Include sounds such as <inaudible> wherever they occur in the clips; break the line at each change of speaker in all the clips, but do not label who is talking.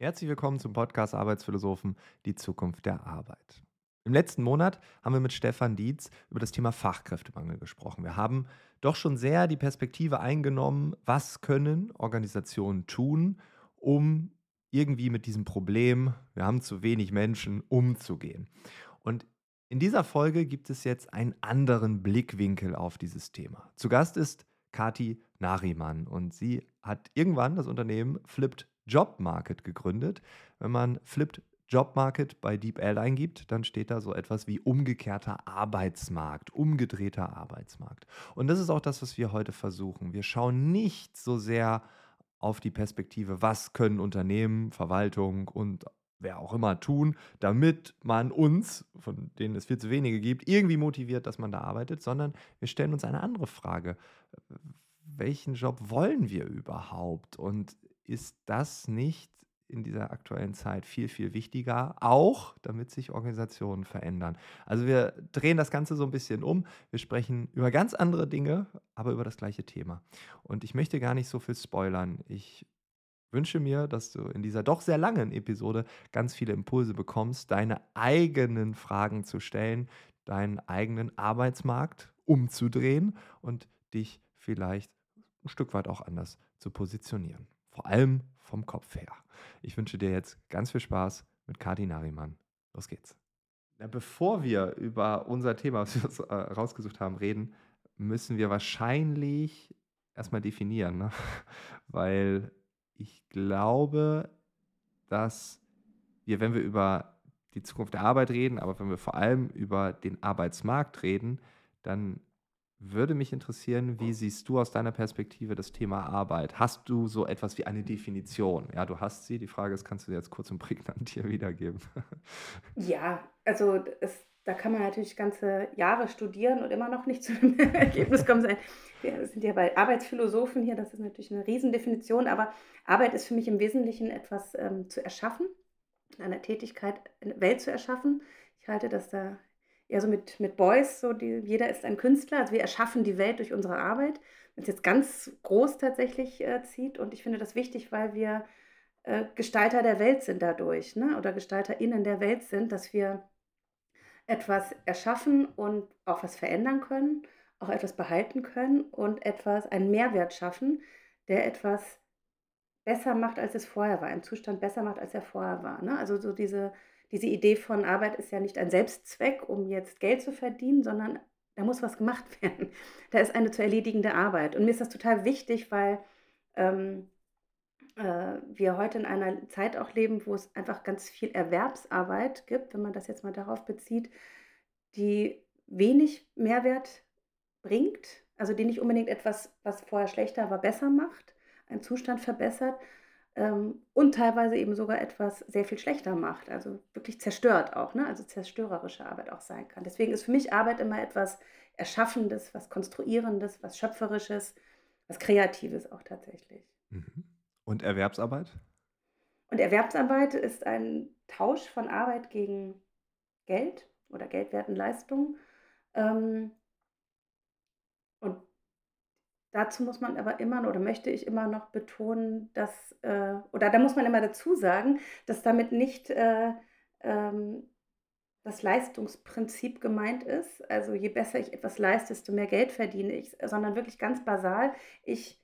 Herzlich willkommen zum Podcast Arbeitsphilosophen, die Zukunft der Arbeit. Im letzten Monat haben wir mit Stefan Dietz über das Thema Fachkräftemangel gesprochen. Wir haben doch schon sehr die Perspektive eingenommen, was können Organisationen tun, um irgendwie mit diesem Problem, wir haben zu wenig Menschen, umzugehen. Und in dieser Folge gibt es jetzt einen anderen Blickwinkel auf dieses Thema. Zu Gast ist Kati Nariman und sie hat irgendwann das Unternehmen Flipped Job Market gegründet. Wenn man Flipped Job Market bei DeepL eingibt, dann steht da so etwas wie umgekehrter Arbeitsmarkt, umgedrehter Arbeitsmarkt. Und das ist auch das, was wir heute versuchen. Wir schauen nicht so sehr auf die Perspektive, was können Unternehmen, Verwaltung und wer auch immer tun, damit man uns, von denen es viel zu wenige gibt, irgendwie motiviert, dass man da arbeitet, sondern wir stellen uns eine andere Frage. Welchen Job wollen wir überhaupt? Und ist das nicht in dieser aktuellen Zeit viel, viel wichtiger, auch damit sich Organisationen verändern. Also wir drehen das Ganze so ein bisschen um. Wir sprechen über ganz andere Dinge, aber über das gleiche Thema. Und ich möchte gar nicht so viel spoilern. Ich wünsche mir, dass du in dieser doch sehr langen Episode ganz viele Impulse bekommst, deine eigenen Fragen zu stellen, deinen eigenen Arbeitsmarkt umzudrehen und dich vielleicht ein Stück weit auch anders zu positionieren vor allem vom Kopf her. Ich wünsche dir jetzt ganz viel Spaß mit Kati Nariman. Los geht's. Ja, bevor wir über unser Thema, was wir uns äh, rausgesucht haben, reden, müssen wir wahrscheinlich erstmal definieren, ne? <laughs> weil ich glaube, dass wir, wenn wir über die Zukunft der Arbeit reden, aber wenn wir vor allem über den Arbeitsmarkt reden, dann würde mich interessieren, wie siehst du aus deiner Perspektive das Thema Arbeit? Hast du so etwas wie eine Definition? Ja, du hast sie. Die Frage ist, kannst du sie jetzt kurz und prägnant <laughs> hier wiedergeben?
Ja, also es, da kann man natürlich ganze Jahre studieren und immer noch nicht zu einem <laughs> Ergebnis kommen. Wir sind ja bei Arbeitsphilosophen hier, das ist natürlich eine Riesendefinition, aber Arbeit ist für mich im Wesentlichen etwas ähm, zu erschaffen, eine Tätigkeit, eine Welt zu erschaffen. Ich halte das da eher so mit, mit Boys, so die, jeder ist ein Künstler, also wir erschaffen die Welt durch unsere Arbeit, wenn es jetzt ganz groß tatsächlich äh, zieht und ich finde das wichtig, weil wir äh, Gestalter der Welt sind dadurch, ne? oder GestalterInnen der Welt sind, dass wir etwas erschaffen und auch was verändern können, auch etwas behalten können und etwas, einen Mehrwert schaffen, der etwas besser macht, als es vorher war, einen Zustand besser macht, als er vorher war. Ne? Also so diese diese Idee von Arbeit ist ja nicht ein Selbstzweck, um jetzt Geld zu verdienen, sondern da muss was gemacht <laughs> werden. Da ist eine zu erledigende Arbeit. Und mir ist das total wichtig, weil ähm, äh, wir heute in einer Zeit auch leben, wo es einfach ganz viel Erwerbsarbeit gibt, wenn man das jetzt mal darauf bezieht, die wenig Mehrwert bringt, also die nicht unbedingt etwas, was vorher schlechter war, besser macht, einen Zustand verbessert, ähm, und teilweise eben sogar etwas sehr viel schlechter macht, also wirklich zerstört auch, ne? also zerstörerische Arbeit auch sein kann. Deswegen ist für mich Arbeit immer etwas Erschaffendes, was Konstruierendes, was Schöpferisches, was Kreatives auch tatsächlich.
Mhm. Und Erwerbsarbeit?
Und Erwerbsarbeit ist ein Tausch von Arbeit gegen Geld oder geldwerten Leistungen. Ähm, und Dazu muss man aber immer oder möchte ich immer noch betonen, dass, äh, oder da muss man immer dazu sagen, dass damit nicht äh, ähm, das Leistungsprinzip gemeint ist. Also je besser ich etwas leiste, desto mehr Geld verdiene ich, sondern wirklich ganz basal, ich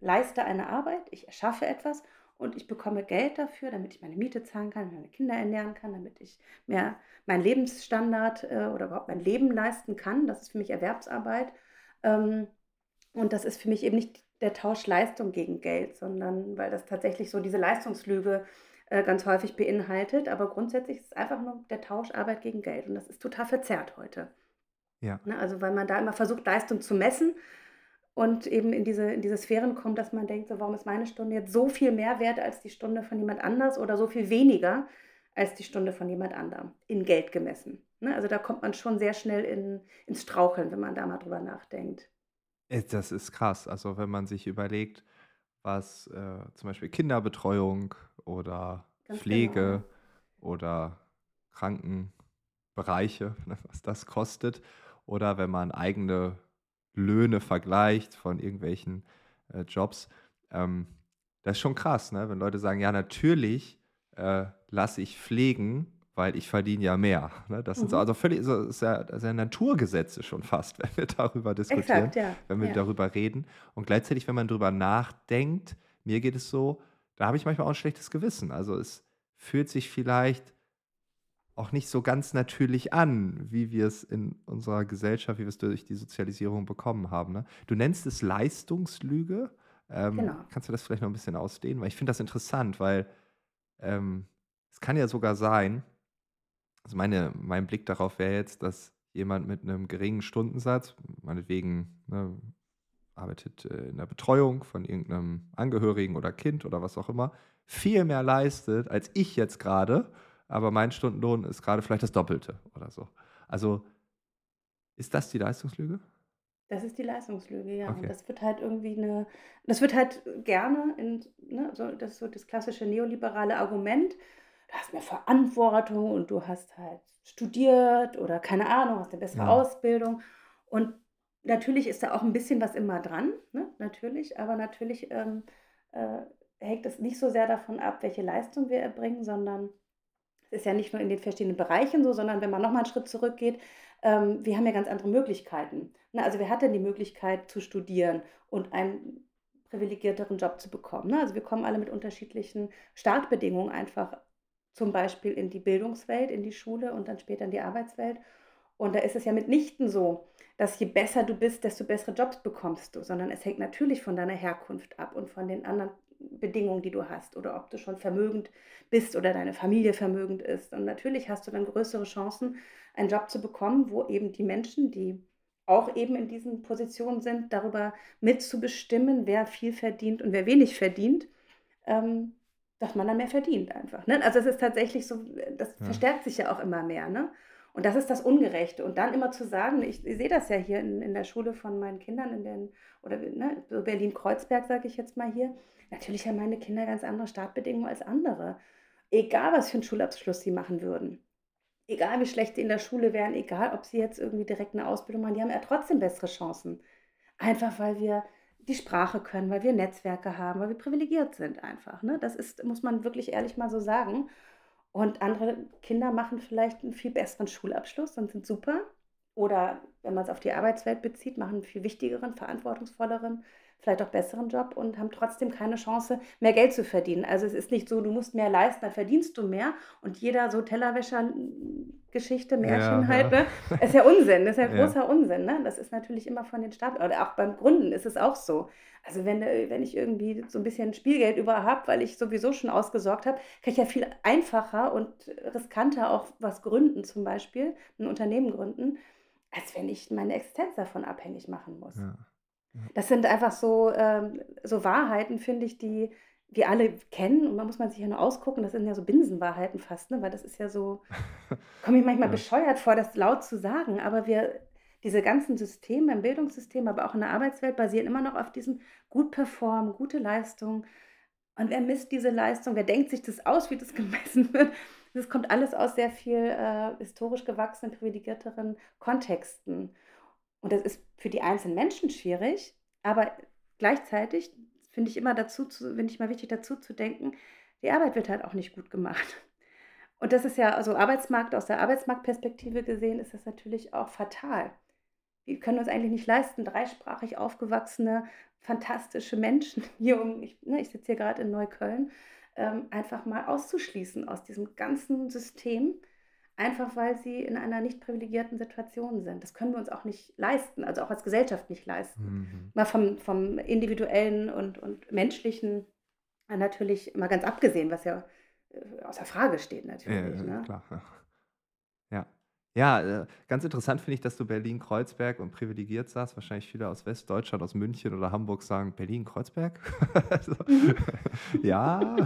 leiste eine Arbeit, ich erschaffe etwas und ich bekomme Geld dafür, damit ich meine Miete zahlen kann, meine Kinder ernähren kann, damit ich mehr meinen Lebensstandard äh, oder überhaupt mein Leben leisten kann. Das ist für mich Erwerbsarbeit. Ähm, und das ist für mich eben nicht der Tausch Leistung gegen Geld, sondern weil das tatsächlich so diese Leistungslüge äh, ganz häufig beinhaltet. Aber grundsätzlich ist es einfach nur der Tausch Arbeit gegen Geld. Und das ist total verzerrt heute. Ja. Ne, also weil man da immer versucht, Leistung zu messen und eben in diese, in diese Sphären kommt, dass man denkt, so, warum ist meine Stunde jetzt so viel mehr wert als die Stunde von jemand anders oder so viel weniger als die Stunde von jemand anderem, in Geld gemessen. Ne? Also da kommt man schon sehr schnell in, ins Straucheln, wenn man da mal drüber nachdenkt.
Äh, das ist krass. Also wenn man sich überlegt, was äh, zum Beispiel Kinderbetreuung oder
Ganz
Pflege
genau.
oder Krankenbereiche, <laughs> ne, was das kostet. Oder wenn man eigene Löhne vergleicht von irgendwelchen äh, Jobs. Ähm, das ist schon krass, ne? wenn Leute sagen, ja, natürlich äh, lasse ich pflegen, weil ich verdiene ja mehr. Ne? Das sind so,
Mhm.
also völlig, so, ist ja, das ist ja Naturgesetze schon fast, wenn wir <laughs> darüber diskutieren,
Exakt, ja.
wenn wir
Ja.
darüber reden. Und gleichzeitig, wenn man darüber nachdenkt, mir geht es so, da habe ich manchmal auch ein schlechtes Gewissen. Also es fühlt sich vielleicht auch nicht so ganz natürlich an, wie wir es in unserer Gesellschaft, wie wir es durch die Sozialisierung bekommen haben. Ne? Du nennst es Leistungslüge. Ähm,
Genau.
Kannst du das vielleicht noch ein bisschen ausdehnen? Weil ich finde das interessant, weil ähm, es kann ja sogar sein, also meine, mein Blick darauf wäre jetzt, dass jemand mit einem geringen Stundensatz, meinetwegen ne, arbeitet äh, in der Betreuung von irgendeinem Angehörigen oder Kind oder was auch immer, viel mehr leistet als ich jetzt gerade, aber mein Stundenlohn ist gerade vielleicht das Doppelte oder so. Also ist das die Leistungslüge?
Das ist die Leistungslüge, ja. Und
Okay.
das wird halt irgendwie eine, das wird halt gerne in, ne, so, das ist so das klassische neoliberale Argument. Du hast mehr Verantwortung und du hast halt studiert oder keine Ahnung, hast eine bessere
Ja.
Ausbildung. Und natürlich ist da auch ein bisschen was immer dran, ne? Natürlich, aber natürlich ähm, äh, hängt es nicht so sehr davon ab, welche Leistung wir erbringen, sondern es ist ja nicht nur in den verschiedenen Bereichen so, sondern wenn man nochmal einen Schritt zurückgeht, ähm, wir haben ja ganz andere Möglichkeiten. Ne? Also wer hat denn die Möglichkeit zu studieren und einen privilegierteren Job zu bekommen? Ne? Also wir kommen alle mit unterschiedlichen Startbedingungen einfach zum Beispiel in die Bildungswelt, in die Schule und dann später in die Arbeitswelt. Und da ist es ja mitnichten so, dass je besser du bist, desto bessere Jobs bekommst du, sondern es hängt natürlich von deiner Herkunft ab und von den anderen Bedingungen, die du hast oder ob du schon vermögend bist oder deine Familie vermögend ist. Und natürlich hast du dann größere Chancen, einen Job zu bekommen, wo eben die Menschen, die auch eben in diesen Positionen sind, darüber mitzubestimmen, wer viel verdient und wer wenig verdient, ähm, dass man dann mehr verdient einfach. Ne? Also es ist tatsächlich so, das
Ja.
verstärkt sich ja auch immer mehr. Ne? Und das ist das Ungerechte. Und dann immer zu sagen, ich, ich sehe das ja hier in, in der Schule von meinen Kindern, in den, oder ne, so Berlin-Kreuzberg, sage ich jetzt mal hier. Natürlich haben meine Kinder ganz andere Startbedingungen als andere. Egal, was für einen Schulabschluss sie machen würden. Egal, wie schlecht sie in der Schule wären, egal, ob sie jetzt irgendwie direkt eine Ausbildung machen, die haben ja trotzdem bessere Chancen. Einfach weil wir die Sprache können, weil wir Netzwerke haben, weil wir privilegiert sind einfach. Ne? Das ist, muss man wirklich ehrlich mal so sagen. Und andere Kinder machen vielleicht einen viel besseren Schulabschluss und sind super. Oder wenn man es auf die Arbeitswelt bezieht, machen einen viel wichtigeren, verantwortungsvolleren, vielleicht auch besseren Job und haben trotzdem keine Chance, mehr Geld zu verdienen. Also es ist nicht so, du musst mehr leisten, dann verdienst du mehr. Und jeder so Tellerwäscher-Geschichte, Märchen
Ja,
halt,
ja.
ne? ist ja Unsinn, ist ja <laughs>
Ja.
großer Unsinn. Ne? Das ist natürlich immer von den Staaten, oder auch beim Gründen ist es auch so. Also wenn, äh, wenn ich irgendwie so ein bisschen Spielgeld über habe, weil ich sowieso schon ausgesorgt habe, kann ich ja viel einfacher und riskanter auch was gründen, zum Beispiel ein Unternehmen gründen, als wenn ich meine Existenz davon abhängig machen muss. Das sind einfach so, ähm, so Wahrheiten, finde ich, die wir alle kennen und man muss man sich ja nur ausgucken. Das sind ja so Binsenwahrheiten fast, ne? weil das ist ja so, <laughs> komme ich manchmal
Ja.
bescheuert vor, das laut zu sagen, aber wir, diese ganzen Systeme im Bildungssystem, aber auch in der Arbeitswelt basieren immer noch auf diesem gut performen, gute Leistung. Und wer misst diese Leistung? Wer denkt sich das aus, wie das <laughs> gemessen wird? Das kommt alles aus sehr viel äh, historisch gewachsenen, privilegierteren Kontexten. Und das ist für die einzelnen Menschen schwierig, aber gleichzeitig finde ich immer dazu, zu, finde ich mal wichtig dazu zu denken, die Arbeit wird halt auch nicht gut gemacht. Und das ist ja, also Arbeitsmarkt, aus der Arbeitsmarktperspektive gesehen, ist das natürlich auch fatal. Wir können uns eigentlich nicht leisten, dreisprachig aufgewachsene, fantastische Menschen <laughs> hier ich, ne, ich sitze hier gerade in Neukölln, ähm, einfach mal auszuschließen aus diesem ganzen System, einfach weil sie in einer nicht privilegierten Situation sind. Das können wir uns auch nicht leisten, also auch als Gesellschaft nicht leisten.
Mhm.
Mal vom, vom individuellen und, und menschlichen äh, natürlich mal ganz abgesehen, was ja äh, außer Frage steht natürlich.
ja,
Ne?
klar. Ja. Ja, äh, ganz interessant finde ich, dass du Berlin-Kreuzberg und privilegiert sagst. Wahrscheinlich viele aus Westdeutschland, aus München oder Hamburg sagen Berlin-Kreuzberg. <laughs> also, ja,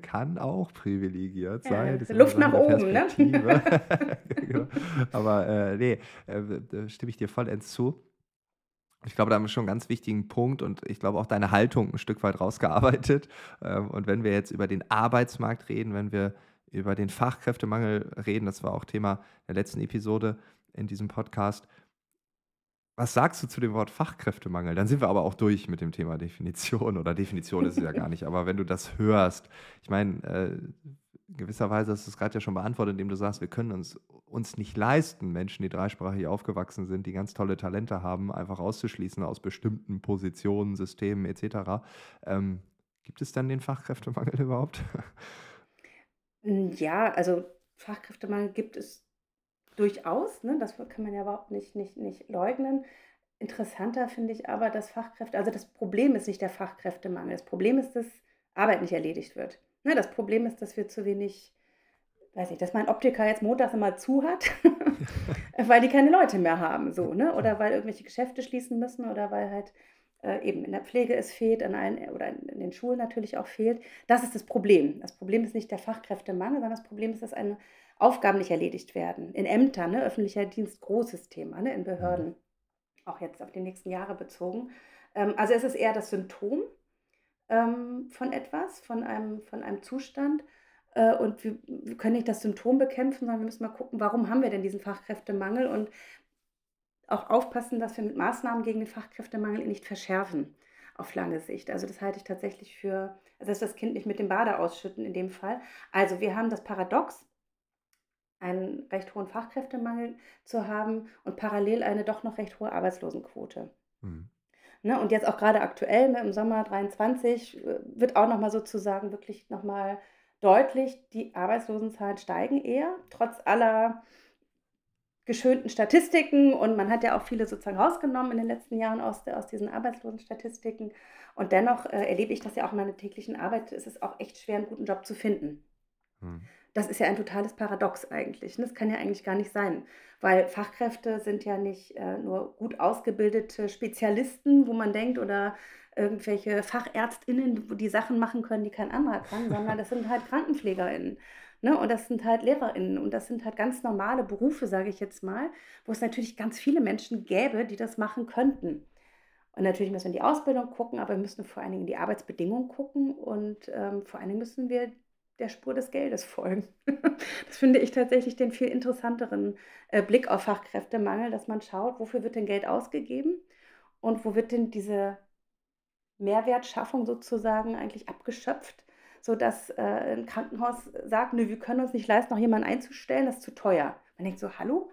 kann auch privilegiert sein. Das
Luft nach oben, ne?
Genau. <laughs> <laughs> Aber äh, nee, äh, da stimme ich dir vollends zu. Ich glaube, da haben wir schon einen ganz wichtigen Punkt und ich glaube auch deine Haltung ein Stück weit rausgearbeitet. Ähm, und wenn wir jetzt über den Arbeitsmarkt reden, wenn wir über den Fachkräftemangel reden, das war auch Thema der letzten Episode in diesem Podcast. Was sagst du zu dem Wort Fachkräftemangel? Dann sind wir aber auch durch mit dem Thema Definition oder Definition ist es ja gar nicht. Aber wenn du das hörst, ich meine, äh, gewisserweise hast du es gerade ja schon beantwortet, indem du sagst, wir können uns, uns nicht leisten, Menschen, die dreisprachig aufgewachsen sind, die ganz tolle Talente haben, einfach auszuschließen aus bestimmten Positionen, Systemen etc. Ähm, gibt es dann den Fachkräftemangel <laughs> überhaupt?
Hm, ja, also Fachkräftemangel gibt es durchaus, ne? Das kann man ja überhaupt nicht, nicht, nicht leugnen. Interessanter finde ich aber, dass Fachkräfte, also das Problem ist nicht der Fachkräftemangel. Das Problem ist, dass Arbeit nicht erledigt wird. Ne? Das Problem ist, dass wir zu wenig, weiß ich, dass mein Optiker jetzt montags immer zu hat, <laughs> weil die keine Leute mehr haben, so, ne? Oder weil irgendwelche Geschäfte schließen müssen oder weil halt äh, eben in der Pflege es fehlt, an allen, oder in den Schulen natürlich auch fehlt. Das ist das Problem. Das Problem ist nicht der Fachkräftemangel, sondern das Problem ist, dass eine Aufgaben nicht erledigt werden. In Ämtern, ne, öffentlicher Dienst, großes Thema, ne, in Behörden, auch jetzt auf die nächsten Jahre bezogen. Ähm, also es ist eher das Symptom ähm, von etwas, von einem, von einem Zustand. Äh, und wir, wir können nicht das Symptom bekämpfen, sondern wir müssen mal gucken, warum haben wir denn diesen Fachkräftemangel und auch aufpassen, dass wir mit Maßnahmen gegen den Fachkräftemangel ihn nicht verschärfen auf lange Sicht. Also das halte ich tatsächlich für, also das Kind nicht mit dem Bade ausschütten in dem Fall. Also wir haben das Paradox, einen recht hohen Fachkräftemangel zu haben und parallel eine doch noch recht hohe Arbeitslosenquote. Mhm. Ne, und jetzt auch gerade aktuell ne, im Sommer 23 äh, wird auch nochmal sozusagen wirklich nochmal deutlich, die Arbeitslosenzahlen steigen eher, trotz aller geschönten Statistiken und man hat ja auch viele sozusagen rausgenommen in den letzten Jahren aus, aus diesen Arbeitslosenstatistiken und dennoch äh, erlebe ich das ja auch in meiner täglichen Arbeit, es ist auch echt schwer, einen guten Job zu finden. Hm. Das ist ja ein totales Paradox eigentlich. Das kann ja eigentlich gar nicht sein, weil Fachkräfte sind ja nicht äh, nur gut ausgebildete Spezialisten, wo man denkt, oder irgendwelche Fachärztinnen, wo die Sachen machen können, die kein anderer kann, sondern das sind halt <laughs> Krankenpflegerinnen. Ne? Und das sind halt LehrerInnen und das sind halt ganz normale Berufe, sage ich jetzt mal, wo es natürlich ganz viele Menschen gäbe, die das machen könnten. Und natürlich müssen wir in die Ausbildung gucken, aber wir müssen vor allen Dingen in die Arbeitsbedingungen gucken und ähm, vor allen Dingen müssen wir der Spur des Geldes folgen. <laughs> das finde ich tatsächlich den viel interessanteren äh, Blick auf Fachkräftemangel, dass man schaut, wofür wird denn Geld ausgegeben und wo wird denn diese Mehrwertschaffung sozusagen eigentlich abgeschöpft, sodass äh, ein Krankenhaus sagt, nö, wir können uns nicht leisten, noch jemanden einzustellen, das ist zu teuer. Man denkt so, hallo?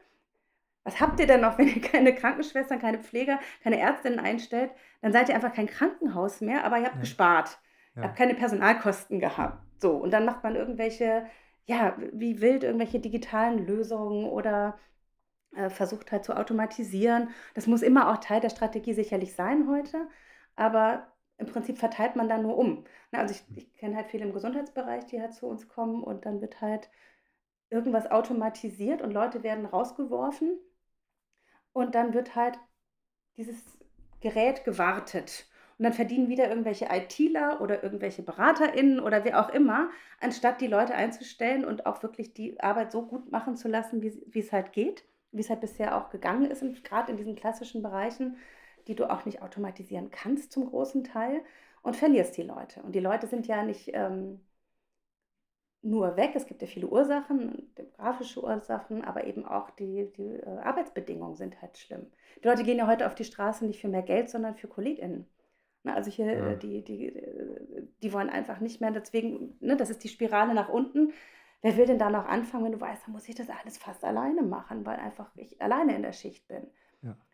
Was habt ihr denn noch, <laughs> wenn ihr keine Krankenschwestern, keine Pfleger, keine Ärztinnen einstellt? Dann seid ihr einfach kein Krankenhaus mehr, aber ihr habt ja. gespart. Ja. Ihr habt keine Personalkosten gehabt. So, und dann macht man irgendwelche, ja, wie wild, irgendwelche digitalen Lösungen oder äh, versucht halt zu automatisieren. Das muss immer auch Teil der Strategie sicherlich sein heute, aber im Prinzip verteilt man dann nur um. Na, also ich, hm. ich kenne halt viele im Gesundheitsbereich, die halt zu uns kommen und dann wird halt irgendwas automatisiert und Leute werden rausgeworfen und dann wird halt dieses Gerät gewartet. Und dann verdienen wieder irgendwelche ITler oder irgendwelche BeraterInnen oder wer auch immer, anstatt die Leute einzustellen und auch wirklich die Arbeit so gut machen zu lassen, wie, es halt geht, wie es halt bisher auch gegangen ist, gerade in diesen klassischen Bereichen, die du auch nicht automatisieren kannst zum großen Teil und verlierst die Leute. Und die Leute sind ja nicht ähm, nur weg, es gibt ja viele Ursachen, demografische Ursachen, aber eben auch die, die äh, Arbeitsbedingungen sind halt schlimm. Die Leute gehen ja heute auf die Straße nicht für mehr Geld, sondern für KollegInnen. Ne, also hier, ja. Äh, die, die, äh, die wollen einfach nicht mehr, deswegen, ne, das ist die Spirale nach unten. Wer will denn da noch anfangen, wenn du weißt, dann muss ich das alles fast alleine machen, weil einfach ich alleine in der Schicht bin.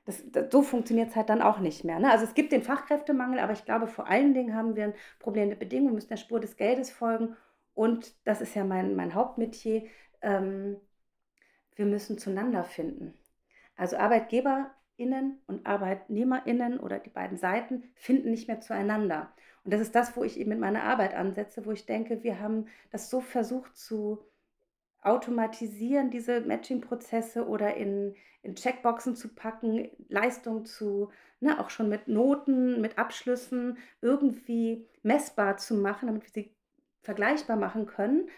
Das, das, so funktioniert es halt dann auch nicht mehr. Ne? Also es gibt den Fachkräftemangel, aber ich glaube, vor allen Dingen haben wir ein Problem der Bedingungen, müssen der Spur des Geldes folgen. Und das ist ja mein, mein Hauptmetier, ähm, wir müssen zueinander finden. Also ArbeitgeberInnen und ArbeitnehmerInnen oder die beiden Seiten finden nicht mehr zueinander. Und das ist das, wo ich eben mit meiner Arbeit ansetze, wo ich denke, wir haben das so versucht zu automatisieren, diese Matching-Prozesse oder in, in Checkboxen zu packen, Leistung zu, ne, auch schon mit Noten, mit Abschlüssen irgendwie messbar zu machen, damit wir sie vergleichbar machen können.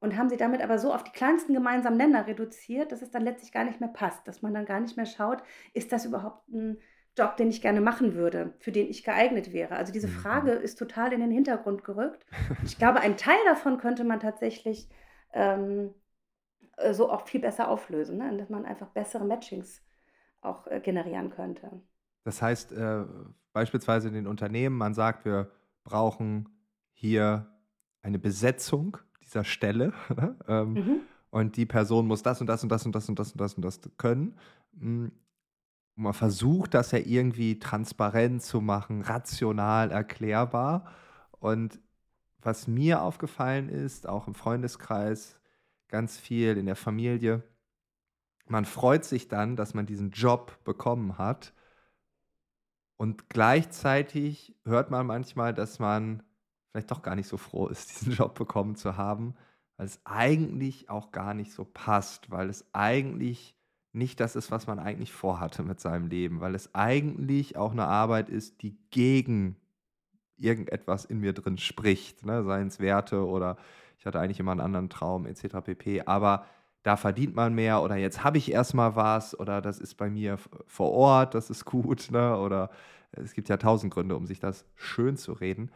Und haben sie damit aber so auf die kleinsten gemeinsamen Nenner reduziert, dass es dann letztlich gar nicht mehr passt, dass man dann gar nicht mehr schaut, ist das überhaupt ein Job, den ich gerne machen würde, für den ich geeignet wäre? Also diese
Mhm.
Frage ist total in den Hintergrund gerückt. Ich glaube, einen Teil davon könnte man tatsächlich ähm, äh, so auch viel besser auflösen, ne? dass man einfach bessere Matchings auch äh, generieren könnte.
Das heißt, äh, beispielsweise in den Unternehmen, man sagt, wir brauchen hier eine Besetzung dieser Stelle <laughs> ne? ähm,
Mhm.
und die Person muss das und das und das und das und das und das und das können. Mm, Man versucht das ja irgendwie transparent zu machen, rational erklärbar. Und was mir aufgefallen ist, auch im Freundeskreis, ganz viel in der Familie, man freut sich dann, dass man diesen Job bekommen hat. Und gleichzeitig hört man manchmal, dass man vielleicht doch gar nicht so froh ist, <laughs> diesen Job bekommen zu haben, weil es eigentlich auch gar nicht so passt, weil es eigentlich nicht das ist, was man eigentlich vorhatte mit seinem Leben, weil es eigentlich auch eine Arbeit ist, die gegen irgendetwas in mir drin spricht, ne? seien es Werte oder ich hatte eigentlich immer einen anderen Traum etc. pp. Aber da verdient man mehr oder jetzt habe ich erstmal was oder das ist bei mir vor Ort, das ist gut, ne? oder es gibt ja tausend Gründe, um sich das schön zu reden.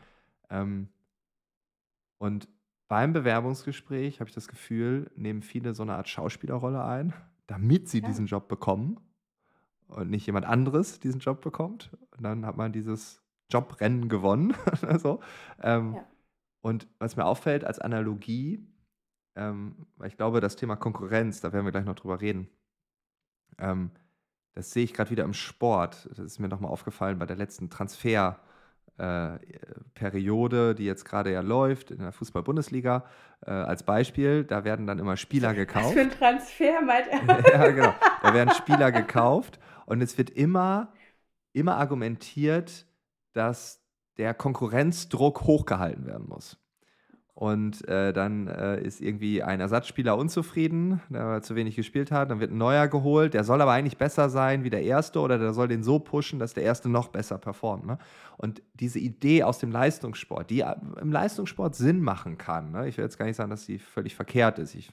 Ähm, und beim Bewerbungsgespräch habe ich das Gefühl, nehmen viele so eine Art Schauspielerrolle ein, damit sie
Ja.
diesen Job bekommen und nicht jemand anderes diesen Job bekommt. Und dann hat man dieses Jobrennen gewonnen. <laughs> so. ähm,
Ja.
Und was mir auffällt als Analogie, ähm, weil ich glaube, das Thema Konkurrenz, da werden wir gleich noch drüber reden, ähm, das sehe ich gerade wieder im Sport. Das ist mir nochmal aufgefallen bei der letzten Transfer. Äh, Periode, die jetzt gerade ja läuft in der Fußball-Bundesliga, äh, als Beispiel, da werden dann immer Spieler
Was
gekauft.
für ein Transfer, meint er. <laughs>
ja, genau. Da werden Spieler gekauft und es wird immer, immer argumentiert, dass der Konkurrenzdruck hochgehalten werden muss. Und äh, dann äh, ist irgendwie ein Ersatzspieler unzufrieden, der zu wenig gespielt hat. Dann wird ein neuer geholt. Der soll aber eigentlich besser sein wie der erste oder der soll den so pushen, dass der erste noch besser performt. Ne? Und diese Idee aus dem Leistungssport, die im Leistungssport Sinn machen kann. Ne? Ich will jetzt gar nicht sagen, dass sie völlig verkehrt ist. Ich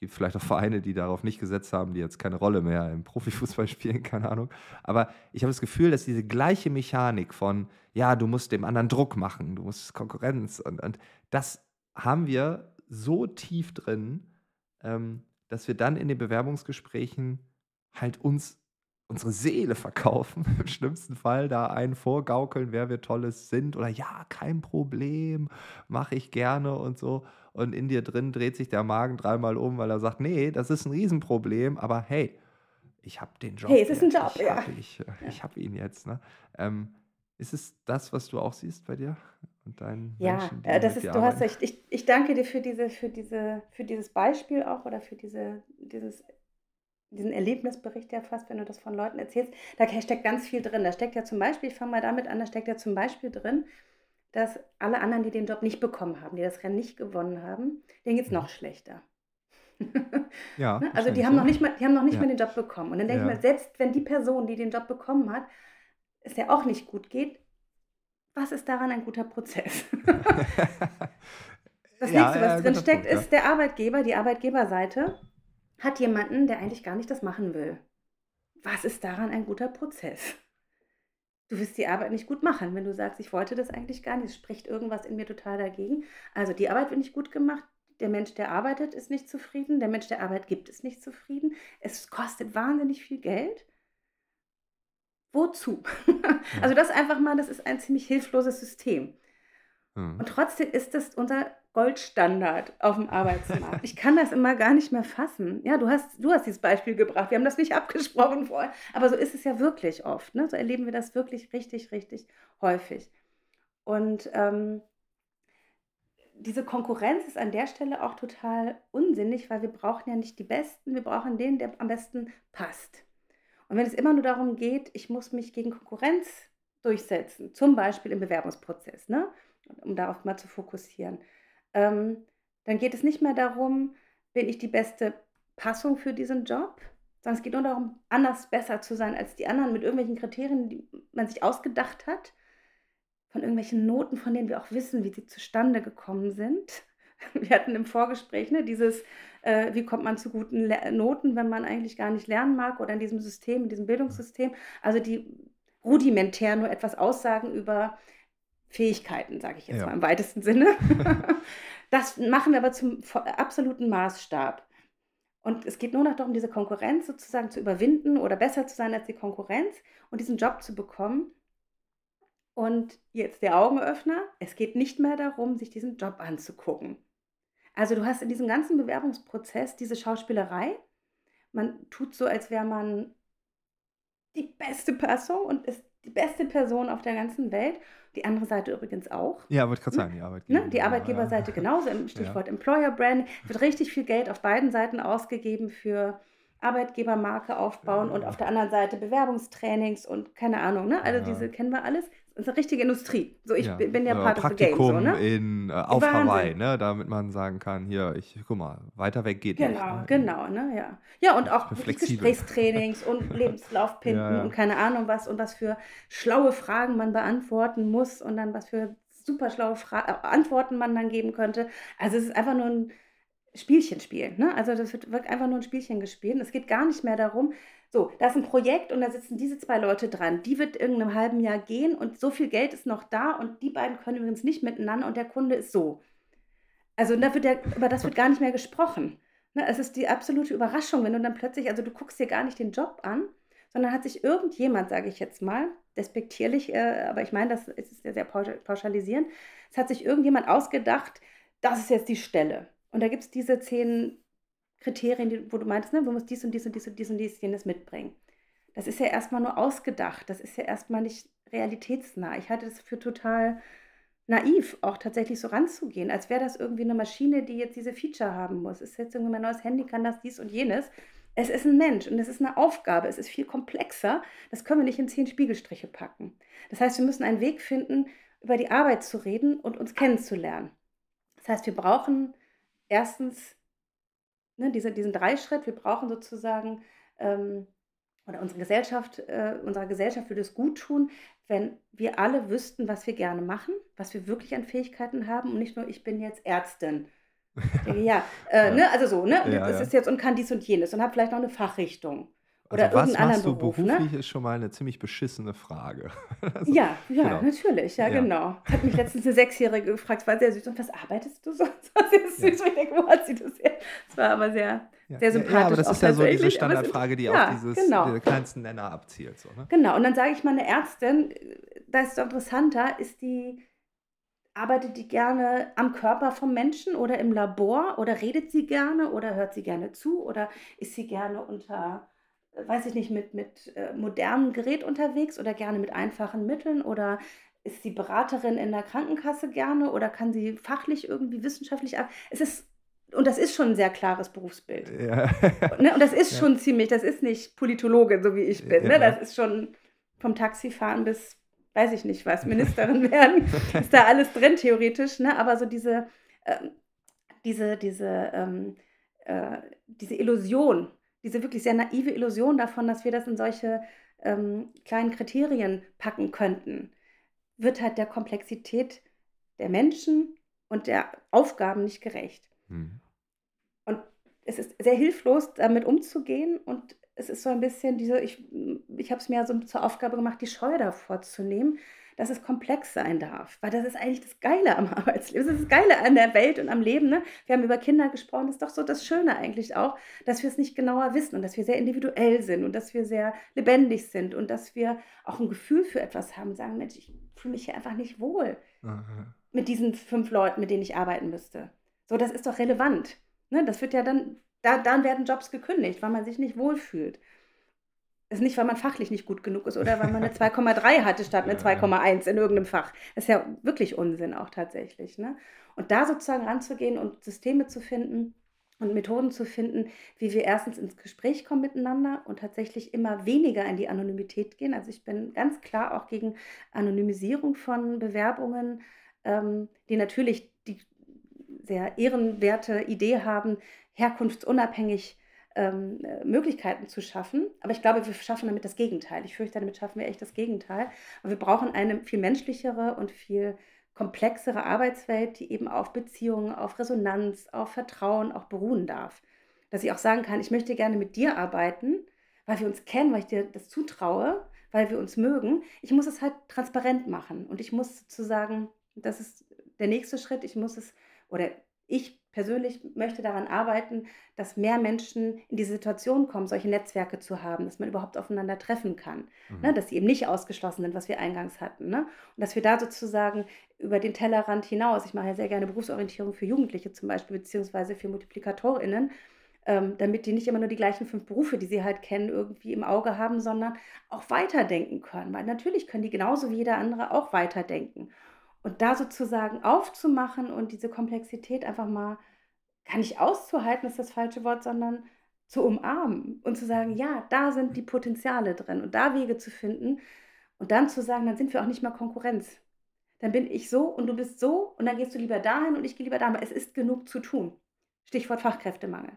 gibt vielleicht auch Vereine, die darauf nicht gesetzt haben, die jetzt keine Rolle mehr im Profifußball <laughs> spielen, keine Ahnung. Aber ich habe das Gefühl, dass diese gleiche Mechanik von, ja, du musst dem anderen Druck machen, du musst Konkurrenz und, und das haben wir so tief drin, ähm, dass wir dann in den Bewerbungsgesprächen halt uns unsere Seele verkaufen, <laughs> im schlimmsten Fall da einen vorgaukeln, wer wir Tolles sind oder ja, kein Problem, mache ich gerne und so. Und in dir drin dreht sich der Magen dreimal um, weil er sagt, nee, das ist ein Riesenproblem, aber hey, ich habe den Job.
Hey, es ist ein. Job,
ich
ja.
Hab, ich ich habe ihn jetzt. Ne? Ähm, ist es das, was du auch siehst bei dir und deinen
Ja,
Menschen, die
äh, das ist, du hast
arbeiten?
recht. Ich, ich danke dir für diese, für diese, für dieses Beispiel auch oder für diese, dieses, diesen Erlebnisbericht ja fast, wenn du das von Leuten erzählst. Da steckt ganz viel drin. Da steckt ja zum Beispiel, ich fange mal damit an, da steckt ja zum Beispiel drin, dass alle anderen, die den Job nicht bekommen haben, die das Rennen nicht gewonnen haben, denen geht es
Mhm.
noch schlechter. <laughs>
Ja,
Ne? Also die haben
so.
noch nicht mal, die haben noch nicht
Ja.
mal den Job bekommen. Und dann denke
Ja.
ich mir, selbst wenn die Person, die den Job bekommen hat, es ja auch nicht gut geht, was ist daran ein guter Prozess? <laughs> Das nächste, was drin steckt, ist der Arbeitgeber, die Arbeitgeberseite hat jemanden, der eigentlich gar nicht das machen will. Was ist daran ein guter Prozess? Du wirst die Arbeit nicht gut machen, wenn du sagst, ich wollte das eigentlich gar nicht. Es spricht irgendwas in mir total dagegen. Also die Arbeit wird nicht gut gemacht. Der Mensch, der arbeitet, ist nicht zufrieden. Der Mensch, der Arbeit gibt, ist nicht zufrieden. Es kostet wahnsinnig viel Geld. Wozu? <laughs> Also das einfach mal, das ist ein ziemlich hilfloses System.
Hm.
Und trotzdem ist das unser Goldstandard auf dem Arbeitsmarkt. Ich kann das immer gar nicht mehr fassen. Ja, du hast, du hast dieses Beispiel gebracht. Wir haben das nicht <laughs> abgesprochen vorher. Aber so ist es ja wirklich oft. Ne? So erleben wir das wirklich richtig, richtig häufig. Und ähm, diese Konkurrenz ist an der Stelle auch total unsinnig, weil wir brauchen ja nicht die Besten, wir brauchen den, der am besten passt. Und wenn es immer nur darum geht, ich muss mich gegen Konkurrenz durchsetzen, zum Beispiel im Bewerbungsprozess, ne? um darauf mal zu fokussieren, ähm, dann geht es nicht mehr darum, bin ich die beste Passung für diesen Job, sondern es geht nur darum, anders besser zu sein als die anderen mit irgendwelchen Kriterien, die man sich ausgedacht hat, von irgendwelchen Noten, von denen wir auch wissen, wie sie zustande gekommen sind, <laughs> Wir hatten im Vorgespräch ne, dieses, äh, wie kommt man zu guten Le Noten, wenn man eigentlich gar nicht lernen mag oder in diesem System, in diesem Bildungssystem. Also die rudimentär nur etwas aussagen über Fähigkeiten, sage ich jetzt ja. mal im weitesten Sinne. <laughs> das machen wir aber zum absoluten Maßstab. Und es geht nur noch darum, diese Konkurrenz sozusagen zu überwinden oder besser zu sein als die Konkurrenz und diesen Job zu bekommen. Und jetzt der Augenöffner, es geht nicht mehr darum, sich diesen Job anzugucken. Also du hast in diesem ganzen Bewerbungsprozess diese Schauspielerei. Man tut so, als wäre man die beste Person und ist die beste Person auf der ganzen Welt. Die andere Seite übrigens auch.
Ja, wollte gerade sagen,
die
Arbeitgeber.
Ne? Die Arbeitgeberseite <laughs> genauso, im Stichwort ja. Employer Brand. Wird richtig viel Geld auf beiden Seiten ausgegeben für Arbeitgebermarke aufbauen ja. und auf der anderen Seite Bewerbungstrainings und keine Ahnung, ne? Also diese kennen wir alles. Das ist eine richtige Industrie. So, ich ja. bin ja part
of the game. So, ne? in, äh, auf Wahnsinn. Hawaii, ne? damit man sagen kann, hier, ich, guck mal, weiter weg geht
genau,
nicht.
Ne? Genau, ne? ja. Ja, und auch Gesprächstrainings und <laughs> Lebenslaufpinten ja, ja. und keine Ahnung was und was für schlaue Fragen man beantworten muss und dann was für super schlaue Fra äh, Antworten man dann geben könnte. Also es ist einfach nur ein Spielchen spielen. Ne? Also das wird einfach nur ein Spielchen gespielt. Es geht gar nicht mehr darum, so, da ist ein Projekt und da sitzen diese zwei Leute dran. Die wird in einem halben Jahr gehen und so viel Geld ist noch da und die beiden können übrigens nicht miteinander und der Kunde ist so. Also da wird der, über das wird gar nicht mehr gesprochen. Ne? Es ist die absolute Überraschung, wenn du dann plötzlich, also du guckst dir gar nicht den Job an, sondern hat sich irgendjemand, sage ich jetzt mal, despektierlich, äh, aber ich meine, das ist ja sehr pauschalisierend, es hat sich irgendjemand ausgedacht, das ist jetzt die Stelle. Und da gibt es diese zehn Kriterien, die, wo du meintest, ne, du musst dies und dies und dies und dies und dies jenes mitbringen. Das ist ja erstmal nur ausgedacht. Das ist ja erstmal nicht realitätsnah. Ich halte das für total naiv, auch tatsächlich so ranzugehen, als wäre das irgendwie eine Maschine, die jetzt diese Feature haben muss. Ist jetzt irgendwie mein neues Handy, kann das dies und jenes. Es ist ein Mensch und es ist eine Aufgabe. Es ist viel komplexer. Das können wir nicht in zehn Spiegelstriche packen. Das heißt, wir müssen einen Weg finden, über die Arbeit zu reden und uns kennenzulernen. Das heißt, wir brauchen erstens ne, diese, diesen Dreischritt, wir brauchen sozusagen, ähm, oder unsere Gesellschaft, äh, unserer Gesellschaft würde es gut tun, wenn wir alle wüssten, was wir gerne machen, was wir wirklich an Fähigkeiten haben und nicht nur, ich bin jetzt Ärztin. ja, äh, <laughs> ja. Ne, also so, ne? Ja, das ja. ist jetzt und kann dies und jenes und habe vielleicht noch eine Fachrichtung. Oder
also was machst du
Beruf, ne?
beruflich, ist schon mal eine ziemlich beschissene Frage. <laughs>
Also, ja, ja, genau. natürlich, ja, Ja. genau. Hat mich letztens eine Sechsjährige gefragt, es war sehr süß. Und was arbeitest du so? <laughs> Das war sehr süß. Und ich denke, wo hat sie das her? Das war aber sehr,
Ja.
sehr
Ja,
sympathisch.
ja, aber das ist ja so diese
es
Standardfrage, die auf
ja,
dieses,
genau.
diese kleinsten Nenner abzielt. So, ne?
Genau. Und dann sage ich mal, eine Ärztin, da ist es doch interessanter, ist die, arbeitet die gerne am Körper vom Menschen oder im Labor oder redet sie gerne oder hört sie gerne zu oder ist sie gerne unter weiß ich nicht, mit, mit äh, modernem Gerät unterwegs oder gerne mit einfachen Mitteln oder ist sie Beraterin in der Krankenkasse gerne oder kann sie fachlich irgendwie wissenschaftlich Es ist und das ist schon ein sehr klares Berufsbild.
Ja.
Ne? Und das ist
Ja.
schon ziemlich, das ist nicht Politologin, so wie ich bin. Ne?
Ja.
Das ist schon vom Taxifahren bis, weiß ich nicht was, Ministerin werden, <laughs> ist da alles drin theoretisch. Ne? Aber so diese, ähm, diese, diese, ähm, äh, diese Illusion, diese wirklich sehr naive Illusion davon, dass wir das in solche ähm, kleinen Kriterien packen könnten, wird halt der Komplexität der Menschen und der Aufgaben nicht gerecht.
Hm.
Und es ist sehr hilflos, damit umzugehen. Und es ist so ein bisschen diese, ich, ich habe es mir so zur Aufgabe gemacht, die Scheu davor zu nehmen, dass es komplex sein darf. Weil das ist eigentlich das Geile am <laughs> Arbeitsleben. Das ist das Geile an der Welt und am Leben. Ne? Wir haben über Kinder gesprochen. Das ist doch so das Schöne eigentlich auch, dass wir es nicht genauer wissen und dass wir sehr individuell sind und dass wir sehr lebendig sind und dass wir auch ein Gefühl für etwas haben. Sagen, Mensch, ich fühle mich hier einfach nicht wohl
Aha.
mit diesen fünf Leuten, mit denen ich arbeiten müsste. So, das ist doch relevant. Ne? Das wird ja dann, da, dann werden Jobs gekündigt, weil man sich nicht wohlfühlt. Ist nicht, weil man fachlich nicht gut genug ist oder weil man eine <laughs> 2,3 hatte statt eine
Ja, ja.
2,1 in irgendeinem Fach. Das ist ja wirklich Unsinn auch tatsächlich. Ne? Und da sozusagen ranzugehen und Systeme zu finden und Methoden zu finden, wie wir erstens ins Gespräch kommen miteinander und tatsächlich immer weniger in die Anonymität gehen. Also ich bin ganz klar auch gegen Anonymisierung von Bewerbungen, ähm, die natürlich die sehr ehrenwerte Idee haben, herkunftsunabhängig ähm, äh, Möglichkeiten zu schaffen. Aber ich glaube, wir schaffen damit das Gegenteil. Ich fürchte, damit schaffen wir echt das Gegenteil. Aber wir brauchen eine viel menschlichere und viel komplexere Arbeitswelt, die eben auf Beziehungen, auf Resonanz, auf Vertrauen auch beruhen darf. Dass ich auch sagen kann, ich möchte gerne mit dir arbeiten, weil wir uns kennen, weil ich dir das zutraue, weil wir uns mögen. Ich muss es halt transparent machen und ich muss sozusagen, das ist der nächste Schritt, ich muss es, oder ich persönlich möchte daran arbeiten, dass mehr Menschen in die Situation kommen, solche Netzwerke zu haben, dass man überhaupt aufeinander treffen kann, mhm. ne, dass sie eben nicht ausgeschlossen sind, was wir eingangs hatten. Ne? Und dass wir da sozusagen über den Tellerrand hinaus, ich mache ja sehr gerne Berufsorientierung für Jugendliche zum Beispiel, beziehungsweise für MultiplikatorInnen, ähm, damit die nicht immer nur die gleichen fünf Berufe, die sie halt kennen, irgendwie im Auge haben, sondern auch weiterdenken können. Weil natürlich können die genauso wie jeder andere auch weiterdenken. Und da sozusagen aufzumachen und diese Komplexität einfach mal, gar nicht auszuhalten, ist das falsche Wort, sondern zu umarmen und zu sagen, ja, da sind die Potenziale drin und da Wege zu finden und dann zu sagen, dann sind wir auch nicht mehr Konkurrenz. Dann bin ich so und du bist so und dann gehst du lieber dahin und ich gehe lieber dahin. Es ist genug zu tun. Stichwort Fachkräftemangel.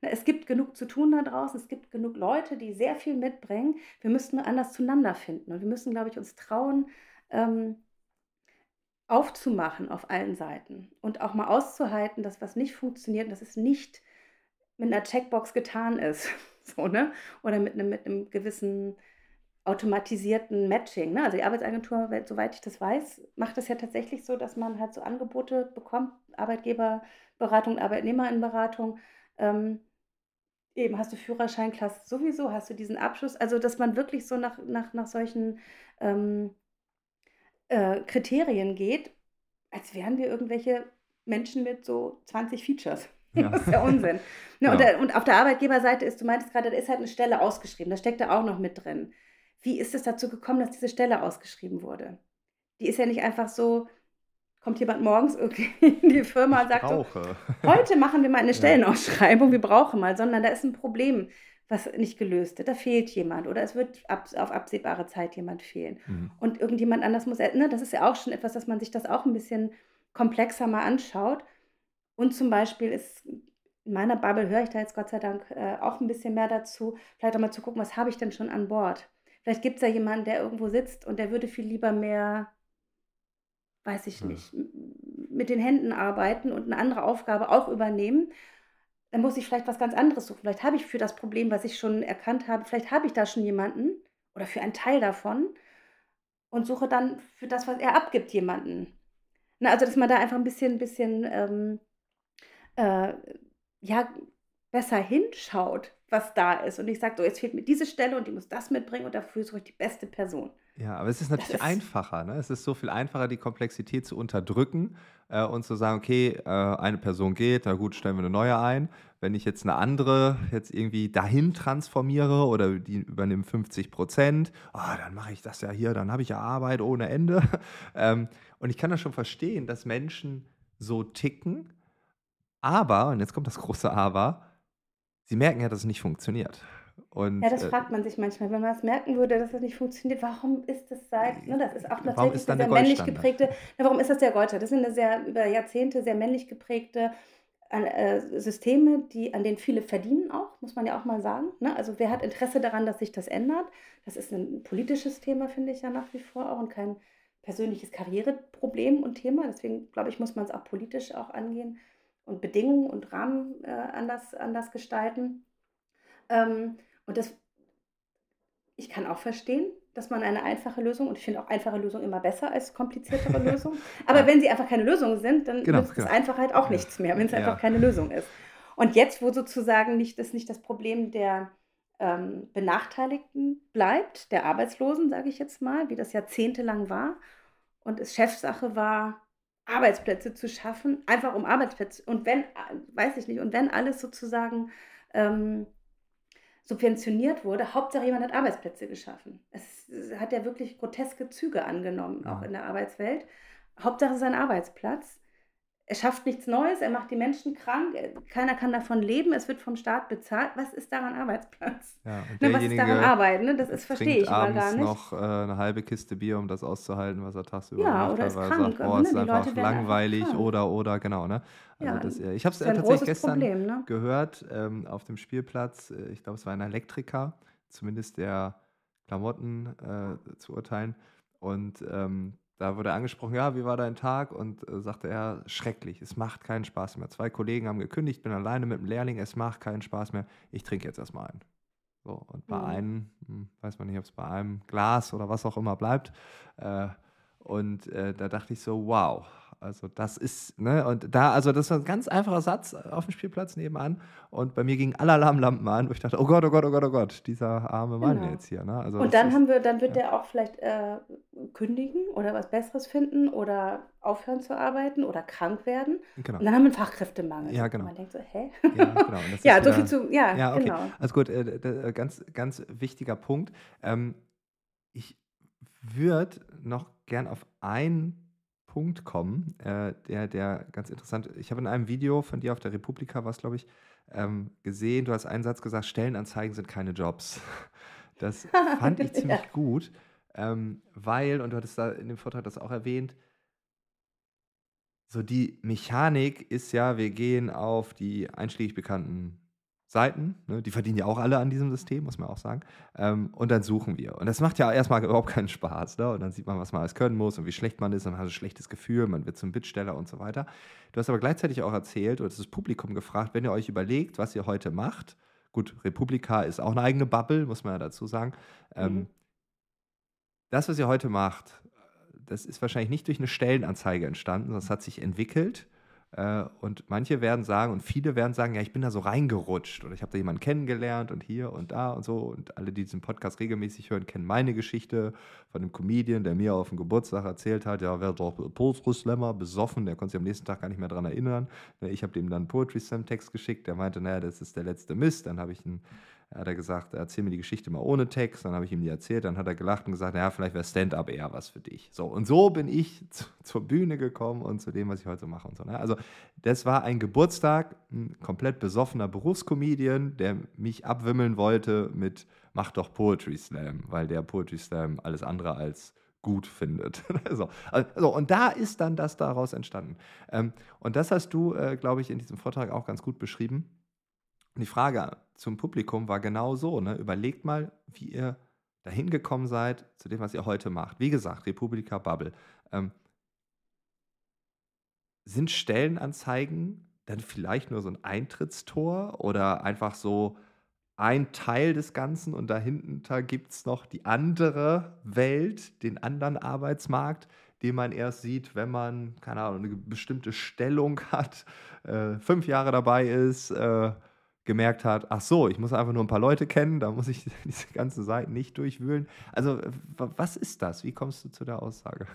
Es gibt genug zu tun da draußen. Es gibt genug Leute, die sehr viel mitbringen. Wir müssten nur anders zueinander finden. Und wir müssen, glaube ich, uns trauen, ähm, aufzumachen auf allen Seiten und auch mal auszuhalten, dass was nicht funktioniert, dass es nicht mit einer Checkbox getan ist, <laughs> so, ne? Oder mit einem, mit einem gewissen automatisierten Matching. Ne? Also die Arbeitsagentur, soweit ich das weiß, macht es ja tatsächlich so, dass man halt so Angebote bekommt, Arbeitgeberberatung, Arbeitnehmerinnenberatung. Ähm, eben hast du Führerscheinklasse sowieso, hast du diesen Abschluss. Also dass man wirklich so nach, nach, nach solchen ähm, äh, Kriterien geht, als wären wir irgendwelche Menschen mit so 20 Features. <laughs> Ja. Das ist ja Unsinn. Ne, ja. Und, der, und, auf der Arbeitgeberseite ist, du meintest gerade, da ist halt eine Stelle ausgeschrieben, da steckt da auch noch mit drin. Wie ist es dazu gekommen, dass diese Stelle ausgeschrieben wurde? Die ist ja nicht einfach so, kommt jemand morgens irgendwie <laughs> in die Firma und sagt so, heute machen wir mal eine <laughs> Stellenausschreibung, wir brauchen mal, sondern da ist ein Problem was nicht gelöst ist. Da fehlt jemand oder es wird ab, auf absehbare Zeit jemand fehlen. Mhm. Und irgendjemand anders muss, ne, das ist ja auch schon etwas, dass man sich das auch ein bisschen komplexer mal anschaut. Und zum Beispiel ist in meiner Bubble höre ich da jetzt Gott sei Dank äh, auch ein bisschen mehr dazu, vielleicht auch mal zu gucken, was habe ich denn schon an Bord. Vielleicht gibt es ja jemanden, der irgendwo sitzt und der würde viel lieber mehr, weiß ich nicht, mit den Händen arbeiten und eine andere Aufgabe auch übernehmen dann muss ich vielleicht was ganz anderes suchen. Vielleicht habe ich für das Problem, was ich schon erkannt habe, vielleicht habe ich da schon jemanden oder für einen Teil davon und suche dann für das, was er abgibt, jemanden. Na, also, dass man da einfach ein bisschen, bisschen ähm, äh, ja, besser hinschaut, was da ist. Und ich sage, so, jetzt fehlt mir diese Stelle und die muss das mitbringen und dafür suche ich die beste Person.
Ja, aber es ist natürlich ist einfacher. Ne? Es ist so viel einfacher, die Komplexität zu unterdrücken äh, und zu sagen, okay, äh, eine Person geht, na gut, stellen wir eine neue ein. Wenn ich jetzt eine andere jetzt irgendwie dahin transformiere oder die übernimmt 50 Prozent, oh, dann mache ich das ja hier, dann habe ich ja Arbeit ohne Ende. <laughs> ähm, und ich kann das schon verstehen, dass Menschen so ticken, aber, und jetzt kommt das große Aber, sie merken ja, dass es nicht funktioniert. Und,
ja, das äh, fragt man sich manchmal, wenn man es merken würde, dass das nicht funktioniert, warum ist das seit, ne, das ist auch natürlich eine sehr männlich geprägte, ne, warum ist das der Goldstandard? Das sind eine sehr, über Jahrzehnte sehr männlich geprägte äh, Systeme, die, an denen viele verdienen auch, muss man ja auch mal sagen. Ne? Also wer hat Interesse daran, dass sich das ändert? Das ist ein politisches Thema, finde ich ja nach wie vor auch und kein persönliches Karriereproblem und Thema. Deswegen, glaube ich, muss man es auch politisch auch angehen und Bedingungen und Rahmen äh, anders, anders gestalten. Ähm, und das, ich kann auch verstehen, dass man eine einfache Lösung, und ich finde auch einfache Lösungen immer besser als kompliziertere <laughs> Lösungen. Aber ja. wenn sie einfach keine Lösung sind, dann genau, nützt genau. es einfach halt auch ja. nichts mehr, wenn es ja. einfach keine Lösung ist. Und jetzt, wo sozusagen nicht das, nicht das Problem der ähm, Benachteiligten bleibt, der Arbeitslosen, sage ich jetzt mal, wie das jahrzehntelang war, und es Chefsache war, Arbeitsplätze zu schaffen, einfach um Arbeitsplätze. Und wenn, weiß ich nicht, und wenn alles sozusagen ähm, subventioniert wurde, Hauptsache jemand hat Arbeitsplätze geschaffen. Es, hat ja wirklich groteske Züge angenommen, auch in der Arbeitswelt. Hauptsache sein Arbeitsplatz er schafft nichts Neues, er macht die Menschen krank, keiner kann davon leben, es wird vom Staat bezahlt. Was ist daran Arbeitsplatz? Ja, ne, was ist daran Arbeit? Ne? Das ist, verstehe ich immer gar nicht.
noch äh, eine halbe Kiste Bier, um das auszuhalten, was er tagsüber ja, macht. Oder ist krank. Sagt, oh, ne? ist einfach langweilig einfach oder, oder, genau. Ne? Also ja, das, äh, ich habe es tatsächlich gestern Problem, ne? gehört ähm, auf dem Spielplatz. Äh, ich glaube, es war ein Elektriker, zumindest der Klamotten äh, zu urteilen. Und ähm, da wurde angesprochen, ja, wie war dein Tag? Und äh, sagte er, schrecklich, es macht keinen Spaß mehr. Zwei Kollegen haben gekündigt, bin alleine mit dem Lehrling, es macht keinen Spaß mehr. Ich trinke jetzt erstmal einen. So, und bei mhm. einem, hm, weiß man nicht, ob es bei einem Glas oder was auch immer bleibt. Äh, und äh, da dachte ich so, wow, also das ist, ne, und da, also das war ein ganz einfacher Satz auf dem Spielplatz nebenan. Und bei mir gingen alle Alarmlampen an, wo ich dachte, oh Gott, oh Gott, oh Gott, oh Gott, dieser arme Mann genau. jetzt hier. Ne?
Also und dann ist, haben wir, dann wird ja. der auch vielleicht äh, kündigen oder was Besseres finden oder aufhören zu arbeiten oder krank werden. Genau. Und dann haben wir einen Fachkräftemangel.
Ja, genau. Und
man denkt so, hä? Ja, genau. <laughs> ja so viel zu, ja, ja okay. genau.
Also gut, äh, äh, ganz, ganz wichtiger Punkt. Ähm, ich würde noch gern auf einen Punkt kommen, äh, der, der ganz interessant Ich habe in einem Video von dir auf der Republika, was glaube ich, ähm, gesehen, du hast einen Satz gesagt, Stellenanzeigen sind keine Jobs. <laughs> Das fand ich <laughs> ziemlich ja. gut, ähm, weil, und du hattest da in dem Vortrag das auch erwähnt, so die Mechanik ist ja, wir gehen auf die einschlägig bekannten Seiten, ne, die verdienen ja auch alle an diesem System, muss man auch sagen. Ähm, und dann suchen wir. Und das macht ja erstmal überhaupt keinen Spaß. Ne? Und dann sieht man, was man alles können muss und wie schlecht man ist und man hat ein schlechtes Gefühl, man wird zum Bittsteller und so weiter. Du hast aber gleichzeitig auch erzählt, oder das Publikum gefragt, wenn ihr euch überlegt, was ihr heute macht, gut, Republika ist auch eine eigene Bubble, muss man ja dazu sagen. Ähm, mhm. Das, was ihr heute macht, das ist wahrscheinlich nicht durch eine Stellenanzeige entstanden, das hat sich entwickelt und manche werden sagen, und viele werden sagen, ja, ich bin da so reingerutscht oder ich habe da jemanden kennengelernt und hier und da und so. Und alle, die diesen Podcast regelmäßig hören, kennen meine Geschichte von einem Comedian, der mir auf dem Geburtstag erzählt hat, ja, wer doch Poetry Slammer, besoffen, der konnte sich am nächsten Tag gar nicht mehr daran erinnern. Ich habe dem dann einen Poetry Slam Text geschickt, der meinte, naja, das ist der letzte Mist. Dann habe ich einen hat er gesagt, erzähl mir die Geschichte mal ohne Text. Dann habe ich ihm die erzählt. Dann hat er gelacht und gesagt, naja, vielleicht wäre Stand-up eher was für dich. So, und so bin ich <laughs> zu, zur Bühne gekommen und zu dem, was ich heute mache und so. Ne? Also, das war ein Geburtstag, ein komplett besoffener Berufscomedian, der mich abwimmeln wollte mit Mach doch Poetry Slam, weil der Poetry Slam alles andere als gut findet. <laughs> so. Also, und da ist dann das daraus entstanden. Ähm, und das hast du, äh, glaube ich, in diesem Vortrag auch ganz gut beschrieben die Frage zum Publikum war genau so, ne? Überlegt mal, wie ihr dahin gekommen seid zu dem, was ihr heute macht. Wie gesagt, Republika Bubble. Ähm, sind Stellenanzeigen dann vielleicht nur so ein Eintrittstor oder einfach so ein Teil des Ganzen und dahinter gibt es noch die andere Welt, den anderen Arbeitsmarkt, den man erst sieht, wenn man, keine Ahnung, eine bestimmte Stellung hat, äh, fünf Jahre dabei ist, äh, gemerkt hat, ach so, ich muss einfach nur ein paar Leute kennen, da muss ich <laughs> diese ganze Seite nicht durchwühlen. Also was ist das? Wie kommst du zu der Aussage?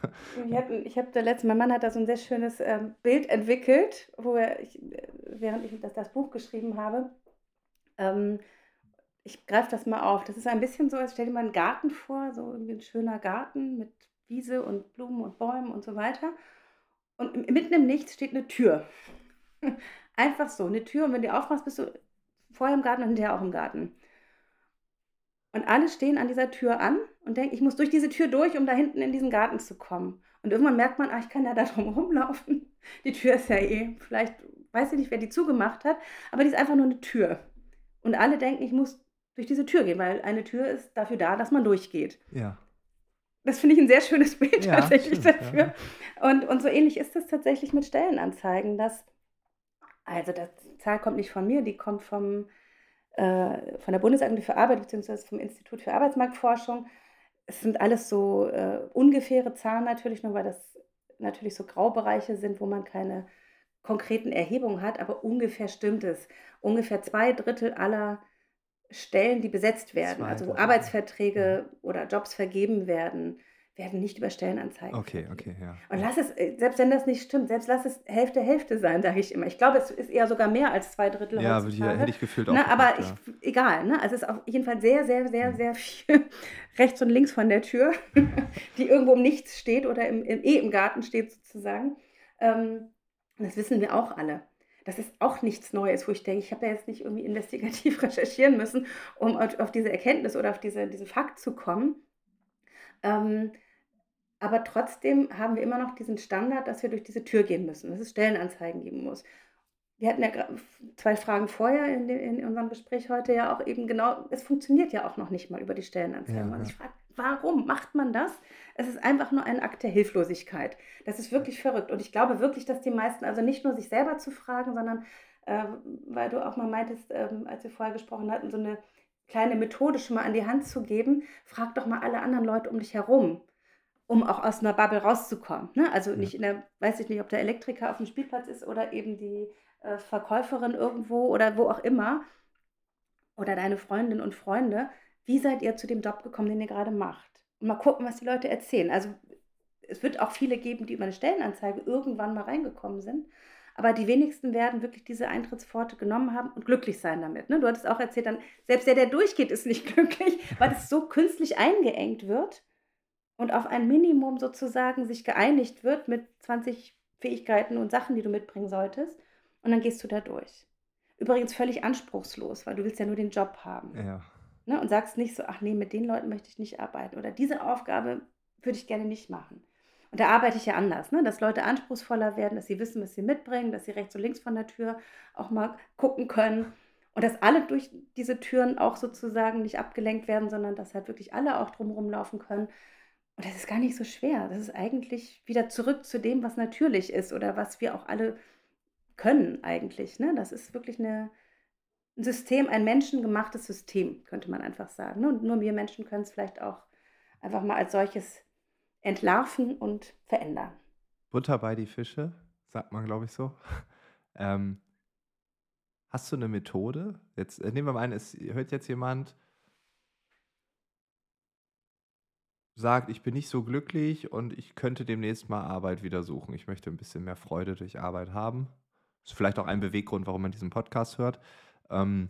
Ich habe ich hab der letzte, mein Mann hat da so ein sehr schönes ähm, Bild entwickelt, wo er, ich, während ich das, das Buch geschrieben habe, ähm, ich greife das mal auf. Das ist ein bisschen so, als stell dir mal einen Garten vor, so irgendwie ein schöner Garten mit Wiese und Blumen und Bäumen und so weiter. Und mitten im Nichts steht eine Tür. <laughs> Einfach so, eine Tür. Und wenn du aufmachst, bist du vorher im Garten und hinterher auch im Garten. Und alle stehen an dieser Tür an und denken, ich muss durch diese Tür durch, um da hinten in diesen Garten zu kommen. Und irgendwann merkt man, ach, ich kann ja da <laughs> drum rumlaufen. Die Tür ist ja eh, vielleicht weiß ich nicht, wer die zugemacht hat, aber die ist einfach nur eine Tür. Und alle denken, ich muss durch diese Tür gehen, weil eine Tür ist dafür da, dass man durchgeht.
Ja.
Das finde ich ein sehr schönes Bild ja, tatsächlich stimmt, dafür. Ja. Und, und so ähnlich ist es tatsächlich mit Stellenanzeigen, dass also die Zahl kommt nicht von mir, die kommt vom, äh, von der Bundesagentur für Arbeit bzw. vom Institut für Arbeitsmarktforschung. Es sind alles so äh, ungefähre Zahlen natürlich, nur weil das natürlich so Graubereiche sind, wo man keine konkreten Erhebungen hat, aber ungefähr stimmt es. Ungefähr zwei Drittel aller Stellen, die besetzt werden, zwei also wo Arbeitsverträge ja. oder Jobs vergeben werden, werden nicht über Stellenanzeigen.
Okay, okay, ja.
Und lass es, äh, selbst wenn das nicht stimmt, selbst lass es Hälfte, Hälfte sein, sage ich immer. Ich glaube, es ist eher sogar mehr als zwei Drittel.
Ja, heutzutage. hätte ich gefühlt auch.
Na, aber ich, egal, ne? Also es ist auf jeden Fall sehr, sehr, sehr, hm. sehr viel <laughs> rechts und links von der Tür, <laughs> die irgendwo im Nichts steht oder im, im, eh im Garten steht sozusagen. Ähm, das wissen wir auch alle. Das ist auch nichts Neues, wo ich denke, ich habe ja jetzt nicht irgendwie investigativ <laughs> recherchieren müssen, um auf, diese Erkenntnis oder auf diese, diese Fakt zu kommen. Ähm, aber trotzdem haben wir immer noch diesen Standard, dass wir durch diese Tür gehen müssen, dass es Stellenanzeigen geben muss. Wir hatten ja zwei Fragen vorher in, in unserem Gespräch heute ja auch eben genau, es funktioniert ja auch noch nicht mal über die Stellenanzeigen. Ja, Und ich frage, warum macht man das? Es ist einfach nur ein Akt der Hilflosigkeit. Das ist wirklich verrückt. Und ich glaube wirklich, dass die meisten, also nicht nur sich selber zu fragen, sondern, äh, weil du auch mal meintest, äh, als wir vorher gesprochen hatten, so eine kleine Methode schon mal an die Hand zu geben, frag doch mal alle anderen Leute um dich herum, um auch aus einer Bubble rauszukommen. Ne? Also nicht in der, weiß ich nicht, ob der Elektriker auf dem Spielplatz ist oder eben die äh, Verkäuferin irgendwo oder wo auch immer oder deine Freundinnen und Freunde. Wie seid ihr zu dem Job gekommen, den ihr gerade macht? Und mal gucken, was die Leute erzählen. Also es wird auch viele geben, die über eine Stellenanzeige irgendwann mal reingekommen sind. Aber die wenigsten werden wirklich diese Eintrittspforte genommen haben und glücklich sein damit. Ne? Du hattest auch erzählt, dann, selbst der, der durchgeht, ist nicht <laughs> glücklich, weil es so künstlich eingeengt wird und auf ein Minimum sozusagen sich geeinigt wird mit 20 Fähigkeiten und Sachen, die du mitbringen solltest. Und dann gehst du da durch. Übrigens völlig anspruchslos, weil du willst ja nur den Job haben.
Ja.
Ne? Und sagst nicht so, ach nee, mit den Leuten möchte ich nicht arbeiten. Oder diese Aufgabe würde ich gerne nicht machen. Und da arbeite ich ja anders, ne? dass Leute anspruchsvoller werden, dass sie wissen, was sie mitbringen, dass sie rechts und links von der Tür auch mal gucken können. Und dass alle durch diese Türen auch sozusagen nicht abgelenkt werden, sondern dass halt wirklich alle auch drumherum laufen können. Und das ist gar nicht so schwer. Das ist eigentlich wieder zurück zu dem, was natürlich ist oder was wir auch alle können eigentlich. Ne? Das ist wirklich eine, ein System, ein menschengemachtes System, könnte man einfach sagen. Ne? Und nur wir Menschen können es vielleicht auch einfach mal als solches entlarven und verändern.
Butter bei die Fische, sagt man, glaube ich, so. <laughs> Ähm, hast du eine Methode? Jetzt äh, nehmen wir mal an, es hört jetzt jemand, sagt, ich bin nicht so glücklich und ich könnte demnächst mal Arbeit wieder suchen. Ich möchte ein bisschen mehr Freude durch Arbeit haben. Ist vielleicht auch ein Beweggrund, warum man diesen Podcast hört. Ähm,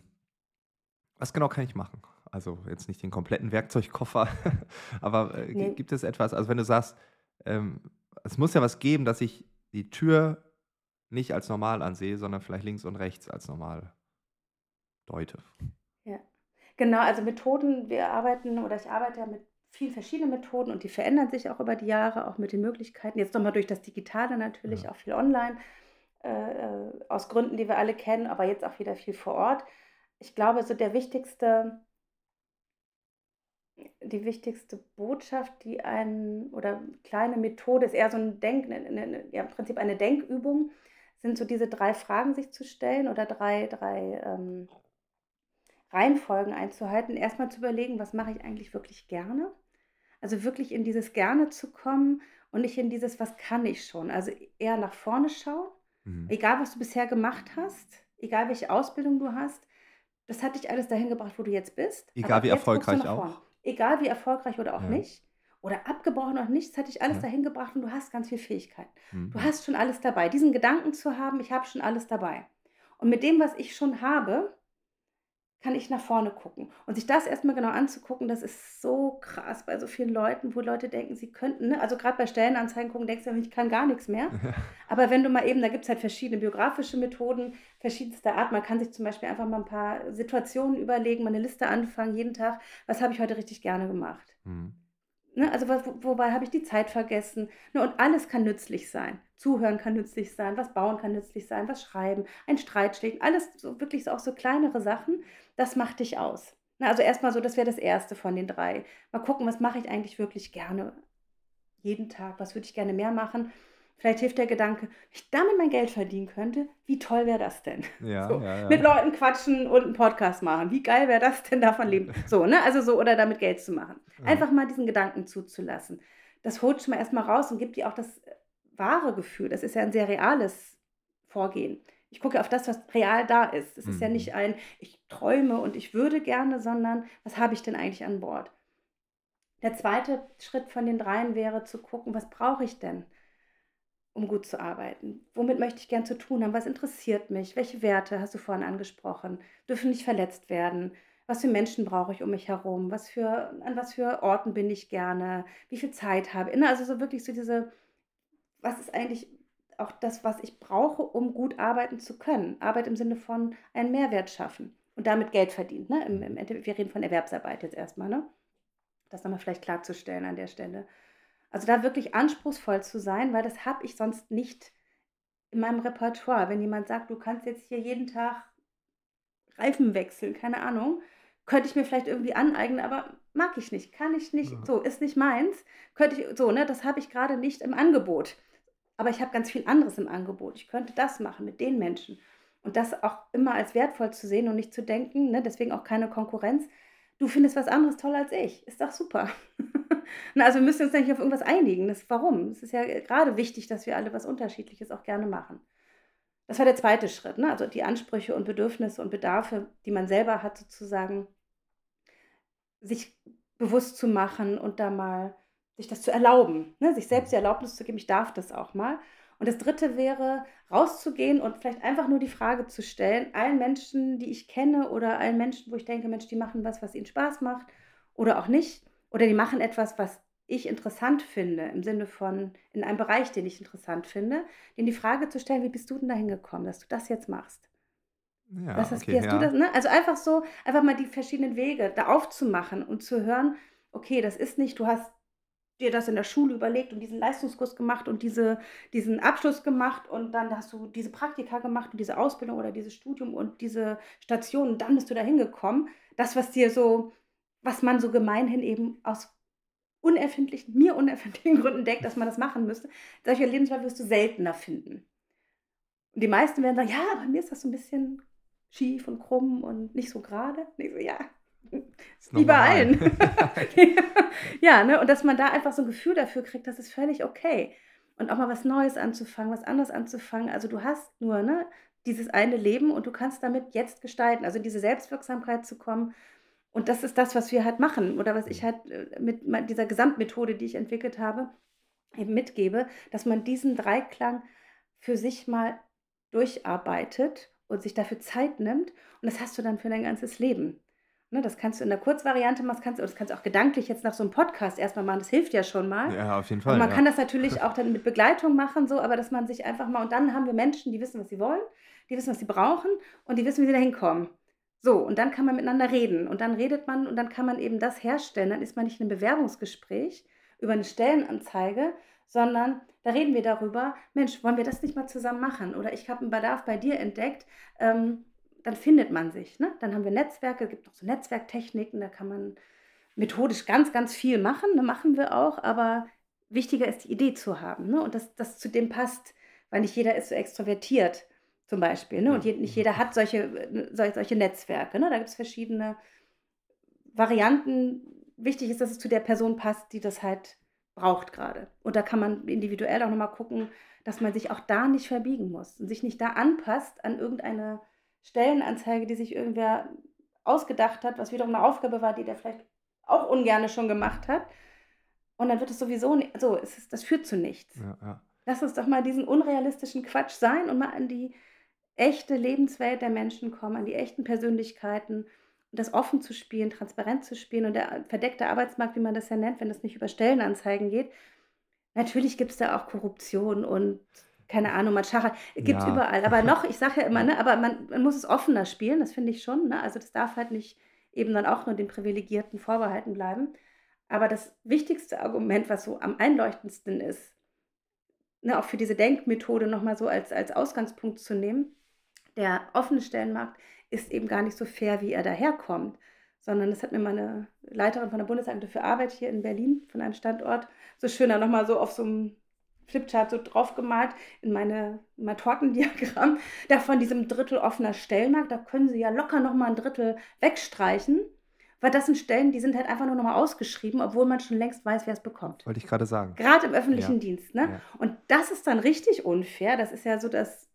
was genau kann ich machen? Also jetzt nicht den kompletten Werkzeugkoffer, <laughs> aber äh, nee. gibt es etwas, also wenn du sagst, ähm, es muss ja was geben, dass ich die Tür nicht als normal ansehe, sondern vielleicht links und rechts als normal deute.
Ja, genau, also Methoden, wir arbeiten oder ich arbeite ja mit vielen verschiedenen Methoden und die verändern sich auch über die Jahre, auch mit den Möglichkeiten. Jetzt nochmal durch das Digitale natürlich, ja. auch viel online, äh, äh, aus Gründen, die wir alle kennen, aber jetzt auch wieder viel vor Ort. Ich glaube, so der wichtigste die wichtigste Botschaft, die ein oder kleine Methode ist eher so ein Denk, eine, eine, ja, im Prinzip eine Denkübung, sind so diese drei Fragen sich zu stellen oder drei, drei ähm, Reihenfolgen einzuhalten. Erstmal zu überlegen, was mache ich eigentlich wirklich gerne? Also wirklich in dieses Gerne zu kommen und nicht in dieses, was kann ich schon? Also eher nach vorne schauen, mhm. egal was du bisher gemacht hast, egal welche Ausbildung du hast, das hat dich alles dahin gebracht, wo du jetzt bist.
Egal wie erfolgreich auch.
Egal wie erfolgreich oder auch ja. nicht, oder abgebrochen oder nicht, das hat dich alles ja. dahin gebracht und du hast ganz viel Fähigkeiten. Mhm. Du hast schon alles dabei. Diesen Gedanken zu haben, ich habe schon alles dabei. Und mit dem, was ich schon habe, kann ich nach vorne gucken. Und sich das erstmal genau anzugucken, das ist so krass bei so vielen Leuten, wo Leute denken, sie könnten, ne? also gerade bei Stellenanzeigen gucken, denkst du, ich kann gar nichts mehr. <laughs> Aber wenn du mal eben, da gibt es halt verschiedene biografische Methoden, verschiedenster Art. Man kann sich zum Beispiel einfach mal ein paar Situationen überlegen, mal eine Liste anfangen, jeden Tag, was habe ich heute richtig gerne gemacht. Mhm. Ne, also wo, wobei habe ich die Zeit vergessen? Ne, und alles kann nützlich sein. Zuhören kann nützlich sein, was bauen kann nützlich sein, was schreiben, ein Streit schlägt, alles so, wirklich so, auch so kleinere Sachen, das macht dich aus. Ne, also erstmal so, das wäre das erste von den drei. Mal gucken, was mache ich eigentlich wirklich gerne jeden Tag, was würde ich gerne mehr machen. Vielleicht hilft der Gedanke, wenn ich damit mein Geld verdienen könnte, wie toll wäre das denn?
Ja,
so,
ja, ja.
Mit Leuten quatschen und einen Podcast machen. Wie geil wäre das denn davon leben? So, ne? Also so, oder damit Geld zu machen. Einfach mal diesen Gedanken zuzulassen. Das holt schon mal erstmal raus und gibt dir auch das wahre Gefühl. Das ist ja ein sehr reales Vorgehen. Ich gucke auf das, was real da ist. Es ist mhm. ja nicht ein, ich träume und ich würde gerne, sondern was habe ich denn eigentlich an Bord? Der zweite Schritt von den dreien wäre zu gucken, was brauche ich denn? um gut zu arbeiten? Womit möchte ich gern zu tun haben? Was interessiert mich? Welche Werte hast du vorhin angesprochen? Dürfen nicht verletzt werden? Was für Menschen brauche ich um mich herum? Was für, an was für Orten bin ich gerne? Wie viel Zeit habe ich? Also so wirklich so diese, was ist eigentlich auch das, was ich brauche, um gut arbeiten zu können? Arbeit im Sinne von einen Mehrwert schaffen und damit Geld verdienen. Ne? Im, im Endeffekt, wir reden von Erwerbsarbeit jetzt erstmal. Ne? Das nochmal vielleicht klarzustellen an der Stelle. Also da wirklich anspruchsvoll zu sein, weil das habe ich sonst nicht in meinem Repertoire. Wenn jemand sagt, du kannst jetzt hier jeden Tag Reifen wechseln, keine Ahnung, könnte ich mir vielleicht irgendwie aneignen, aber mag ich nicht, kann ich nicht, ja. so ist nicht meins, könnte ich, so, ne, das habe ich gerade nicht im Angebot. Aber ich habe ganz viel anderes im Angebot. Ich könnte das machen mit den Menschen. Und das auch immer als wertvoll zu sehen und nicht zu denken, ne, deswegen auch keine Konkurrenz. Du findest was anderes toll als ich. Ist doch super. <laughs> Na, also wir müssen uns nicht auf irgendwas einigen. Das, warum? Es ist ja gerade wichtig, dass wir alle was Unterschiedliches auch gerne machen. Das war der zweite Schritt, ne? also die Ansprüche und Bedürfnisse und Bedarfe, die man selber hat, sozusagen sich bewusst zu machen und da mal sich das zu erlauben, ne? sich selbst die Erlaubnis zu geben, ich darf das auch mal. Und das dritte wäre, rauszugehen und vielleicht einfach nur die Frage zu stellen, allen Menschen, die ich kenne oder allen Menschen, wo ich denke, Mensch, die machen was, was ihnen Spaß macht oder auch nicht, oder die machen etwas, was ich interessant finde, im Sinne von in einem Bereich, den ich interessant finde, denen die Frage zu stellen, wie bist du denn dahin gekommen, dass du das jetzt machst? Ja, das ist, okay, wie hast ja. du das, ne? Also einfach so, einfach mal die verschiedenen Wege da aufzumachen und zu hören, okay, das ist nicht, du hast dir das in der Schule überlegt und diesen Leistungskurs gemacht und diese, diesen Abschluss gemacht und dann hast du diese Praktika gemacht und diese Ausbildung oder dieses Studium und diese Station und dann bist du da hingekommen. Das, was dir so, was man so gemeinhin eben aus unerfindlichen, mir unerfindlichen <laughs> Gründen denkt, dass man das machen müsste, solche Lebensläufe wirst du seltener finden. Und die meisten werden sagen, ja, bei mir ist das so ein bisschen schief und krumm und nicht so gerade. Ich so, ja, wie bei allen. ja, ne? Und dass man da einfach so ein Gefühl dafür kriegt, das ist völlig okay. Und auch mal was Neues anzufangen, was anderes anzufangen. Also du hast nur ne, dieses eine Leben und du kannst damit jetzt gestalten. Also in diese Selbstwirksamkeit zu kommen. Und das ist das, was wir halt machen oder was ich halt äh, mit dieser Gesamtmethode, die ich entwickelt habe, eben mitgebe, dass man diesen Dreiklang für sich mal durcharbeitet und sich dafür Zeit nimmt. Und das hast du dann für dein ganzes Leben. Ne, das kannst du in der Kurzvariante machen, das kannst, das kannst du auch gedanklich jetzt nach so einem Podcast erstmal machen, das hilft ja schon mal.
Ja, auf jeden Fall.
Und man
ja.
kann das natürlich auch dann mit Begleitung machen, so, aber dass man sich einfach mal, und dann haben wir Menschen, die wissen, was sie wollen, die wissen, was sie brauchen und die wissen, wie sie da hinkommen. So, und dann kann man miteinander reden und dann redet man und dann kann man eben das herstellen. Dann ist man nicht in einem Bewerbungsgespräch über eine Stellenanzeige, sondern da reden wir darüber, Mensch, wollen wir das nicht mal zusammen machen? Oder ich habe einen Bedarf bei dir entdeckt, ähm, dann findet man sich. Ne? Dann haben wir Netzwerke, es gibt noch so Netzwerktechniken, da kann man methodisch ganz, ganz viel machen, ne? machen wir auch, aber wichtiger ist die Idee zu haben ne? und dass das zu dem passt, weil nicht jeder ist so extrovertiert zum Beispiel ne? und je, nicht jeder hat solche, solche Netzwerke. Ne? Da gibt es verschiedene Varianten. Wichtig ist, dass es zu der Person passt, die das halt braucht gerade. Und da kann man individuell auch nochmal gucken, dass man sich auch da nicht verbiegen muss und sich nicht da anpasst an irgendeine Stellenanzeige, die sich irgendwer ausgedacht hat, was wiederum eine Aufgabe war, die der vielleicht auch ungern schon gemacht hat. Und dann wird es sowieso nicht, so, es ist, das führt zu nichts. Ja, ja. Lass uns doch mal diesen unrealistischen Quatsch sein und mal an die echte Lebenswelt der Menschen kommen, an die echten Persönlichkeiten das offen zu spielen, transparent zu spielen und der verdeckte Arbeitsmarkt, wie man das ja nennt, wenn es nicht über Stellenanzeigen geht. Natürlich gibt es da auch Korruption und keine Ahnung, Matschacha, gibt es ja. überall. Aber noch, ich sage ja immer, ne, aber man, man, muss es offener spielen, das finde ich schon. Ne? Also das darf halt nicht eben dann auch nur den Privilegierten vorbehalten bleiben. Aber das wichtigste Argument, was so am einleuchtendsten ist, ne, auch für diese Denkmethode nochmal so als, als Ausgangspunkt zu nehmen, der offene Stellenmarkt ist eben gar nicht so fair, wie er daherkommt. Sondern das hat mir meine Leiterin von der Bundesagentur für Arbeit hier in Berlin von einem Standort so schöner nochmal so auf so einem Flipchart so draufgemalt in meine, in mein Tortendiagramm, <laughs> da von diesem Drittel offener Stellmarkt, da können Sie ja locker nochmal ein Drittel wegstreichen, weil das sind Stellen, die sind halt einfach nur nochmal ausgeschrieben, obwohl man schon längst weiß, wer es bekommt.
Wollte ich gerade sagen.
Gerade im öffentlichen ja. Dienst. Ne? Ja. Und das ist dann richtig unfair. Das ist ja so das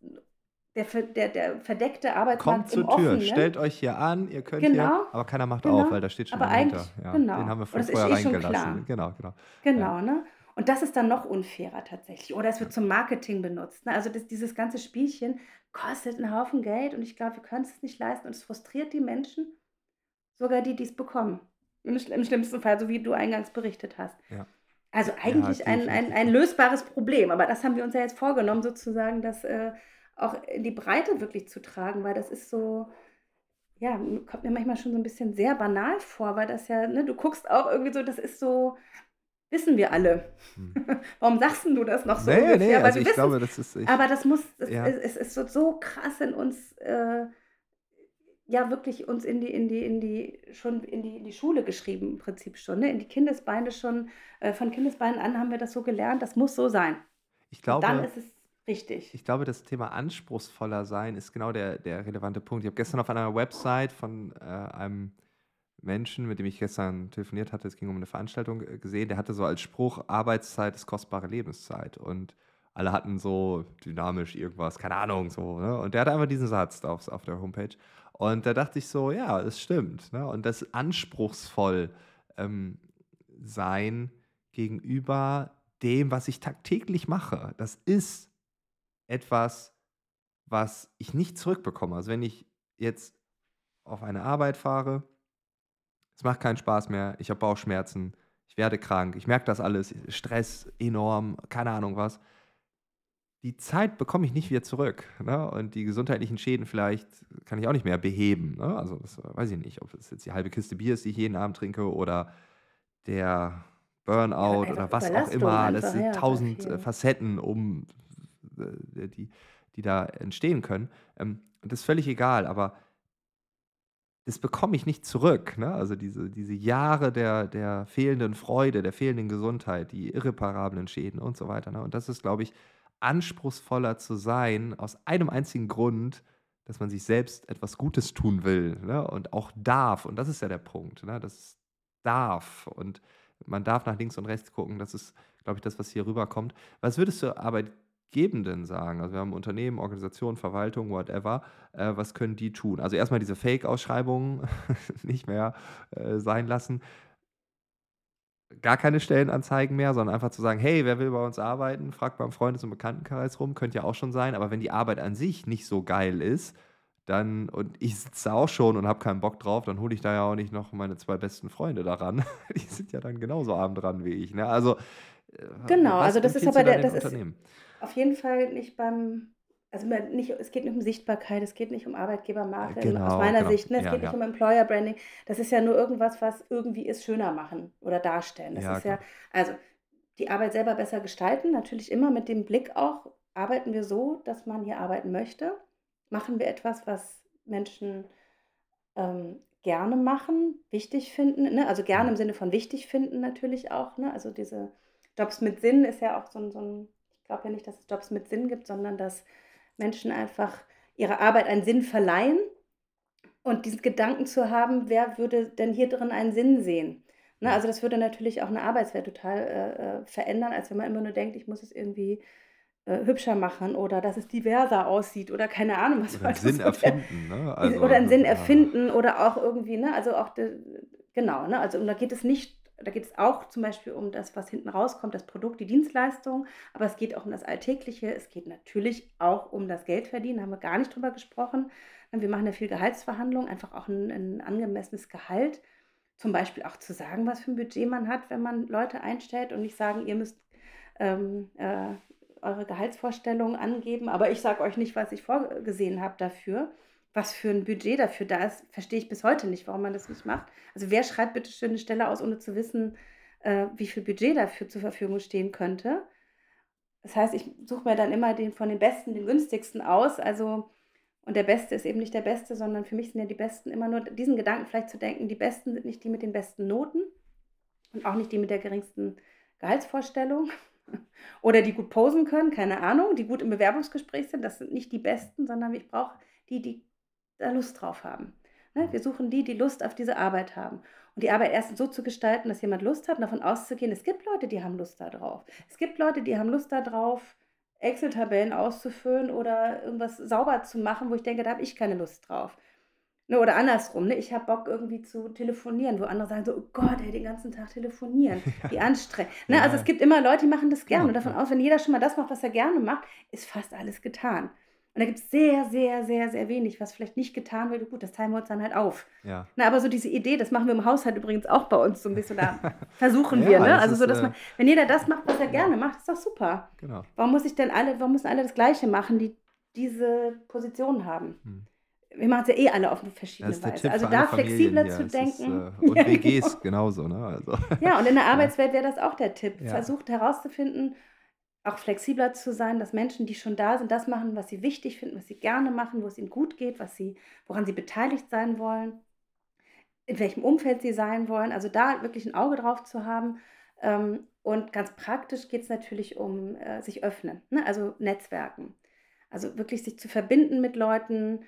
der, der, der verdeckte Arbeitsmarkt
Kommt zur Tür, Offenen. stellt euch hier an, ihr könnt genau. hier, aber keiner macht genau. auf, weil da steht schon
aber dahinter.
Ja,
genau.
Den haben wir von vorher eh reingelassen. Genau, genau.
Genau, ja. ne? Und das ist dann noch unfairer tatsächlich. Oder es wird zum Marketing benutzt. Ne? Also das, dieses ganze Spielchen kostet einen Haufen Geld und ich glaube, wir können es nicht leisten und es frustriert die Menschen, sogar die, die es bekommen. Im, Im, schlimmsten Fall, so wie du eingangs berichtet hast. Ja. Also eigentlich ja, ein, ein, ein, lösbares Problem, aber das haben wir uns ja jetzt vorgenommen, sozusagen, das äh, auch in die Breite wirklich zu tragen, weil das ist so, ja, kommt mir manchmal schon so ein bisschen sehr banal vor, weil das ja, ne, du guckst auch irgendwie so, das ist so, wissen wir alle. Hm. <laughs> Warum sagst du das noch so
nee, ungefähr? Nee, also ich glaube, das ist... Ich,
aber das muss, das ja. ist, es ist so, so krass in uns, äh, ja wirklich uns in die, in die, in die, schon in die, in die Schule geschrieben, im Prinzip schon, ne? in die Kindesbeine schon, äh, von Kindesbeinen an haben wir das so gelernt, das muss so sein.
Ich glaube,
Und dann ist es richtig.
Ich glaube, das Thema anspruchsvoller sein ist genau der, der relevante Punkt. Ich habe gestern auf einer Website von äh, einem Menschen, mit dem ich gestern telefoniert hatte, es ging um eine Veranstaltung äh, gesehen, der hatte so als Spruch, Arbeitszeit ist kostbare Lebenszeit. Und alle hatten so dynamisch irgendwas, keine Ahnung, so. Ne? Und der hatte einfach diesen Satz auf, auf der Homepage. Und da dachte ich so, ja, es stimmt. Ne? Und das anspruchsvoll ähm, sein gegenüber dem, was ich tagtäglich mache, das ist etwas, was ich nicht zurückbekomme. Also wenn ich jetzt auf eine Arbeit fahre, es macht keinen Spaß mehr, ich habe Bauchschmerzen, ich werde krank, ich merke das alles, Stress enorm, keine Ahnung was. Die Zeit bekomme ich nicht wieder zurück. Ne? Und die gesundheitlichen Schäden vielleicht kann ich auch nicht mehr beheben. Ne? Also das weiß ich nicht, ob es jetzt die halbe Kiste Bier ist, die ich jeden Abend trinke, oder der Burnout
Ja,
oder was auch immer. Das sind
ja,
tausend
viel.
äh, Facetten, um äh, die, die da entstehen können. Ähm, und das ist völlig egal, aber das bekomme ich nicht zurück. Ne? Also diese, diese Jahre der, der fehlenden Freude, der fehlenden Gesundheit, die irreparablen Schäden und so weiter. Ne? Und das ist, glaube ich, anspruchsvoller zu sein, aus einem einzigen Grund, dass man sich selbst etwas Gutes tun will ne? und auch darf. Und das ist ja der Punkt. Ne? Das darf. Und man darf nach links und rechts gucken. Das ist, glaube ich, das, was hier rüberkommt. Was würdest du Arbeitgebenden sagen? Also wir haben Unternehmen, Organisationen, Verwaltung, whatever. Äh, was können die tun? Also erstmal diese Fake-Ausschreibungen <laughs> nicht mehr äh, sein lassen. Gar keine Stellenanzeigen mehr, sondern einfach zu sagen, hey, wer will bei uns arbeiten? Fragt beim Freundes- und Bekanntenkreis rum, könnte ja auch schon sein. Aber wenn die Arbeit an sich nicht so geil ist, dann, und ich sitze auch schon und habe keinen Bock drauf, dann hole ich da ja auch nicht noch meine zwei besten Freunde daran. <laughs> Die sind ja dann genauso arm dran wie ich. Ne? Also, äh,
Genau, also das ist aber der, das ist? Auf jeden Fall nicht beim, also nicht, es geht nicht um Sichtbarkeit, es geht nicht um Arbeitgebermarke aus
Genau,
meiner
genau.
Sicht, ne? Es
Ja,
geht nicht
ja.
um Employer Branding. Das ist ja nur irgendwas, was irgendwie ist schöner machen oder darstellen. Das
Ja,
ist ja,
klar.
also die Arbeit selber besser gestalten, natürlich immer mit dem Blick auch, arbeiten wir so, dass man hier arbeiten möchte? Machen wir etwas, was Menschen ähm, gerne machen, wichtig finden, ne? Also gerne im Sinne von wichtig finden natürlich auch, ne? Also diese Jobs mit Sinn ist ja auch so ein, so ein ich glaube ja nicht, dass es Jobs mit Sinn gibt, sondern dass Menschen einfach ihrer Arbeit einen Sinn verleihen und diesen Gedanken zu haben, wer würde denn hier drin einen Sinn sehen? Ne? Also das würde natürlich auch eine Arbeitswelt total äh, äh, verändern, als wenn man immer nur denkt, ich muss es irgendwie äh, hübscher machen oder dass es diverser aussieht oder keine Ahnung, was
Oder einen Sinn erfinden. Ne? Also,
oder einen Sinn
ja.
erfinden oder auch irgendwie, ne, also auch, de, genau, ne, also und da geht es nicht, da geht es auch zum Beispiel um das, was hinten rauskommt, das Produkt, die Dienstleistung, aber es geht auch um das Alltägliche, es geht natürlich auch um das Geldverdienen, haben wir gar nicht drüber gesprochen. Wir machen ja viel Gehaltsverhandlungen, einfach auch ein, ein angemessenes Gehalt, zum Beispiel auch zu sagen, was für ein Budget man hat, wenn man Leute einstellt und nicht sagen, ihr müsst ähm, äh, eure Gehaltsvorstellungen angeben, aber ich sage euch nicht, was ich vorgesehen habe dafür. Was für ein Budget dafür da ist, verstehe ich bis heute nicht, warum man das nicht macht. Also wer schreibt bitte schön eine Stelle aus, ohne zu wissen, äh, wie viel Budget dafür zur Verfügung stehen könnte? Das heißt, ich suche mir dann immer den von den Besten, den günstigsten aus. Also, und der Beste ist eben nicht der Beste, sondern für mich sind ja die Besten immer nur diesen Gedanken vielleicht zu denken, die Besten sind nicht die mit den besten Noten und auch nicht die mit der geringsten Gehaltsvorstellung <laughs> oder die gut posen können, keine Ahnung, die gut im Bewerbungsgespräch sind. Das sind nicht die Besten, sondern ich brauche die, die da Lust drauf haben. Ne? Wir suchen die, die Lust auf diese Arbeit haben. Und die Arbeit erst so zu gestalten, dass jemand Lust hat davon auszugehen, es gibt Leute, die haben Lust darauf. Es gibt Leute, die haben Lust darauf, Excel-Tabellen auszufüllen oder irgendwas sauber zu machen, wo ich denke, da habe ich keine Lust drauf. Ne, oder andersrum, ne? ich habe Bock irgendwie zu telefonieren, wo andere sagen so, oh Gott, ey, den ganzen Tag telefonieren, <laughs> wie anstrengend. Ne?
Ja.
Also es gibt immer Leute, die machen das gerne und davon aus, wenn jeder schon mal das macht, was er gerne macht, ist fast alles getan. Und da gibt es sehr, sehr, sehr, sehr wenig, was vielleicht nicht getan wird. Gut, das teilen wir uns dann halt auf.
Ja.
Na, aber so diese Idee, das machen wir im Haushalt übrigens auch bei uns so ein bisschen, da <laughs> versuchen wir,
Ja,
ne?
das
Also
ist,
so, dass
äh,
man, wenn jeder das macht, was er gerne macht, ist doch super.
Genau.
Warum muss ich denn alle, warum müssen alle das Gleiche machen, die diese Position haben?
Hm.
Wir machen es ja eh alle auf eine verschiedene Weise. Also da flexibler zu
Es ist,
denken.
äh, und <laughs>
Ja,
WGs
genau.
genauso, ne? Also,
Ja, und in der <laughs> Arbeitswelt wäre das auch der Tipp.
Ja.
Versucht herauszufinden, auch flexibler zu sein, dass Menschen, die schon da sind, das machen, was sie wichtig finden, was sie gerne machen, wo es ihnen gut geht, was sie, woran sie beteiligt sein wollen, in welchem Umfeld sie sein wollen. Also da wirklich ein Auge drauf zu haben. Ähm, und ganz praktisch geht es natürlich um äh, sich öffnen, ne? also Netzwerken. Also wirklich sich zu verbinden mit Leuten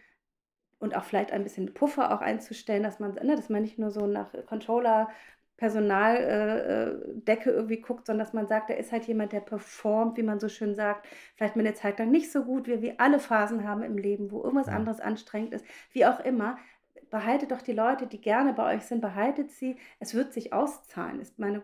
und auch vielleicht ein bisschen Puffer auch einzustellen, dass man, ne, dass man nicht nur so nach Controller Personaldecke äh, äh irgendwie guckt, sondern dass man sagt, da ist halt jemand, der performt, wie man so schön sagt, vielleicht mit der Zeit lang nicht so gut, wie wir alle Phasen haben im Leben, wo irgendwas ja. anderes anstrengend ist, wie auch immer. Behaltet doch die Leute, die gerne bei euch sind, behaltet sie. Es wird sich auszahlen, ist meine ja.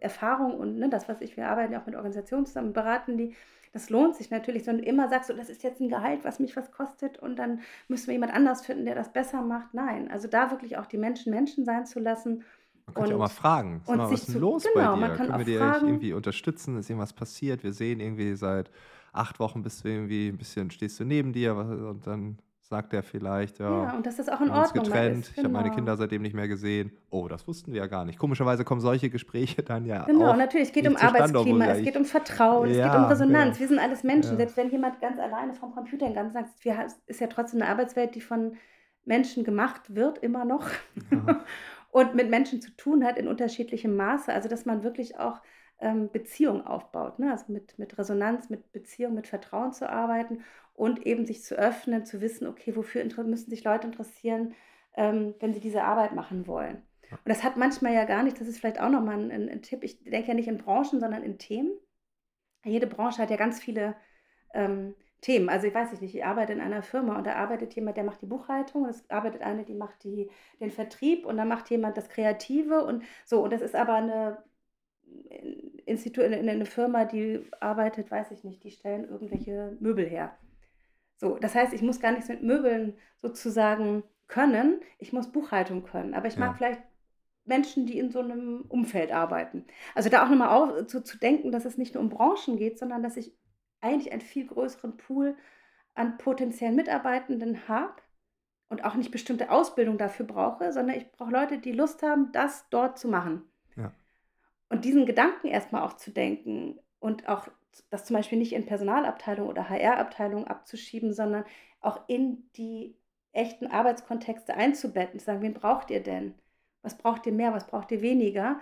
Erfahrung und ne, das, was ich, wir arbeiten ja auch mit Organisationen zusammen, beraten die. Das lohnt sich natürlich, sondern immer sagst du, das ist jetzt ein Gehalt, was mich was kostet und dann müssen wir jemand anders finden, der das besser macht. Nein, also da wirklich auch die Menschen Menschen sein zu lassen
man könnte ja auch mal fragen. Sag mal, was ist denn los genau, bei dir? Können wir dir fragen, irgendwie unterstützen? Ist irgendwas passiert? Wir sehen irgendwie seit acht Wochen bist du irgendwie ein bisschen, stehst du neben dir und dann sagt er vielleicht, ja.
Ja, und dass das auch in Ordnung
getrennt.
ist.
Genau. Ich habe meine Kinder seitdem nicht mehr gesehen. Oh, das wussten wir ja gar nicht. Komischerweise kommen solche Gespräche dann ja
Genau,
auch
natürlich. Es geht um Arbeitsklima, es geht um Vertrauen, ja, es geht um Resonanz. Ja. Wir sind alles Menschen. Selbst wenn jemand ganz alleine vom Computer den ganzen Tag ist ja trotzdem eine Arbeitswelt, die von Menschen gemacht wird, immer noch. <laughs> Und mit Menschen zu tun hat in unterschiedlichem Maße. Also dass man wirklich auch ähm, Beziehungen aufbaut, ne? also mit, mit Resonanz, mit Beziehung, mit Vertrauen zu arbeiten und eben sich zu öffnen, zu wissen, okay, wofür müssen sich Leute interessieren, ähm, wenn sie diese Arbeit machen wollen. Und das hat manchmal ja gar nicht, das ist vielleicht auch nochmal ein, ein, ein Tipp, ich denke ja nicht in Branchen, sondern in Themen. Jede Branche hat ja ganz viele ähm, Themen. Also ich weiß nicht, ich arbeite in einer Firma und da arbeitet jemand, der macht die Buchhaltung, und es arbeitet eine, die macht die, den Vertrieb und dann macht jemand das Kreative und so. Und das ist aber eine Institut, eine Firma, die arbeitet, weiß ich nicht, die stellen irgendwelche Möbel her. So, das heißt, ich muss gar nichts mit Möbeln sozusagen können, ich muss Buchhaltung können. Aber ich mag vielleicht Menschen, die in so einem Umfeld arbeiten. Also da auch nochmal zu, zu denken, dass es nicht nur um Branchen geht, sondern dass ich eigentlich einen viel größeren Pool an potenziellen Mitarbeitenden habe und auch nicht bestimmte Ausbildung dafür brauche, sondern ich brauche Leute, die Lust haben, das dort zu machen. Ja. Und diesen Gedanken erstmal auch zu denken und auch das zum Beispiel nicht in Personalabteilung oder HR-Abteilung abzuschieben, sondern auch in die echten Arbeitskontexte einzubetten, zu sagen, wen braucht ihr denn? Was braucht ihr mehr, was braucht ihr weniger?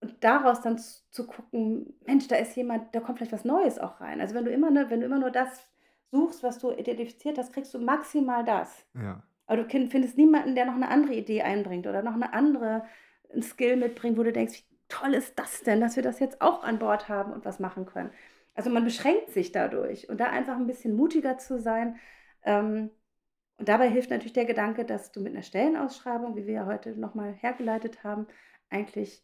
Und daraus dann zu, gucken, Mensch, da ist jemand, da kommt vielleicht was Neues auch rein. Also wenn du immer, wenn du immer nur das suchst, was du identifiziert hast, kriegst du maximal das. Ja. Aber du findest niemanden, der noch eine andere Idee einbringt oder noch eine andere ein Skill mitbringt, wo du denkst, wie toll ist das denn, dass wir das jetzt auch an Bord haben und was machen können. Also man beschränkt sich dadurch und da einfach ein bisschen mutiger zu sein. Ähm, und dabei hilft natürlich der Gedanke, dass du mit einer Stellenausschreibung, wie wir ja heute nochmal hergeleitet haben, eigentlich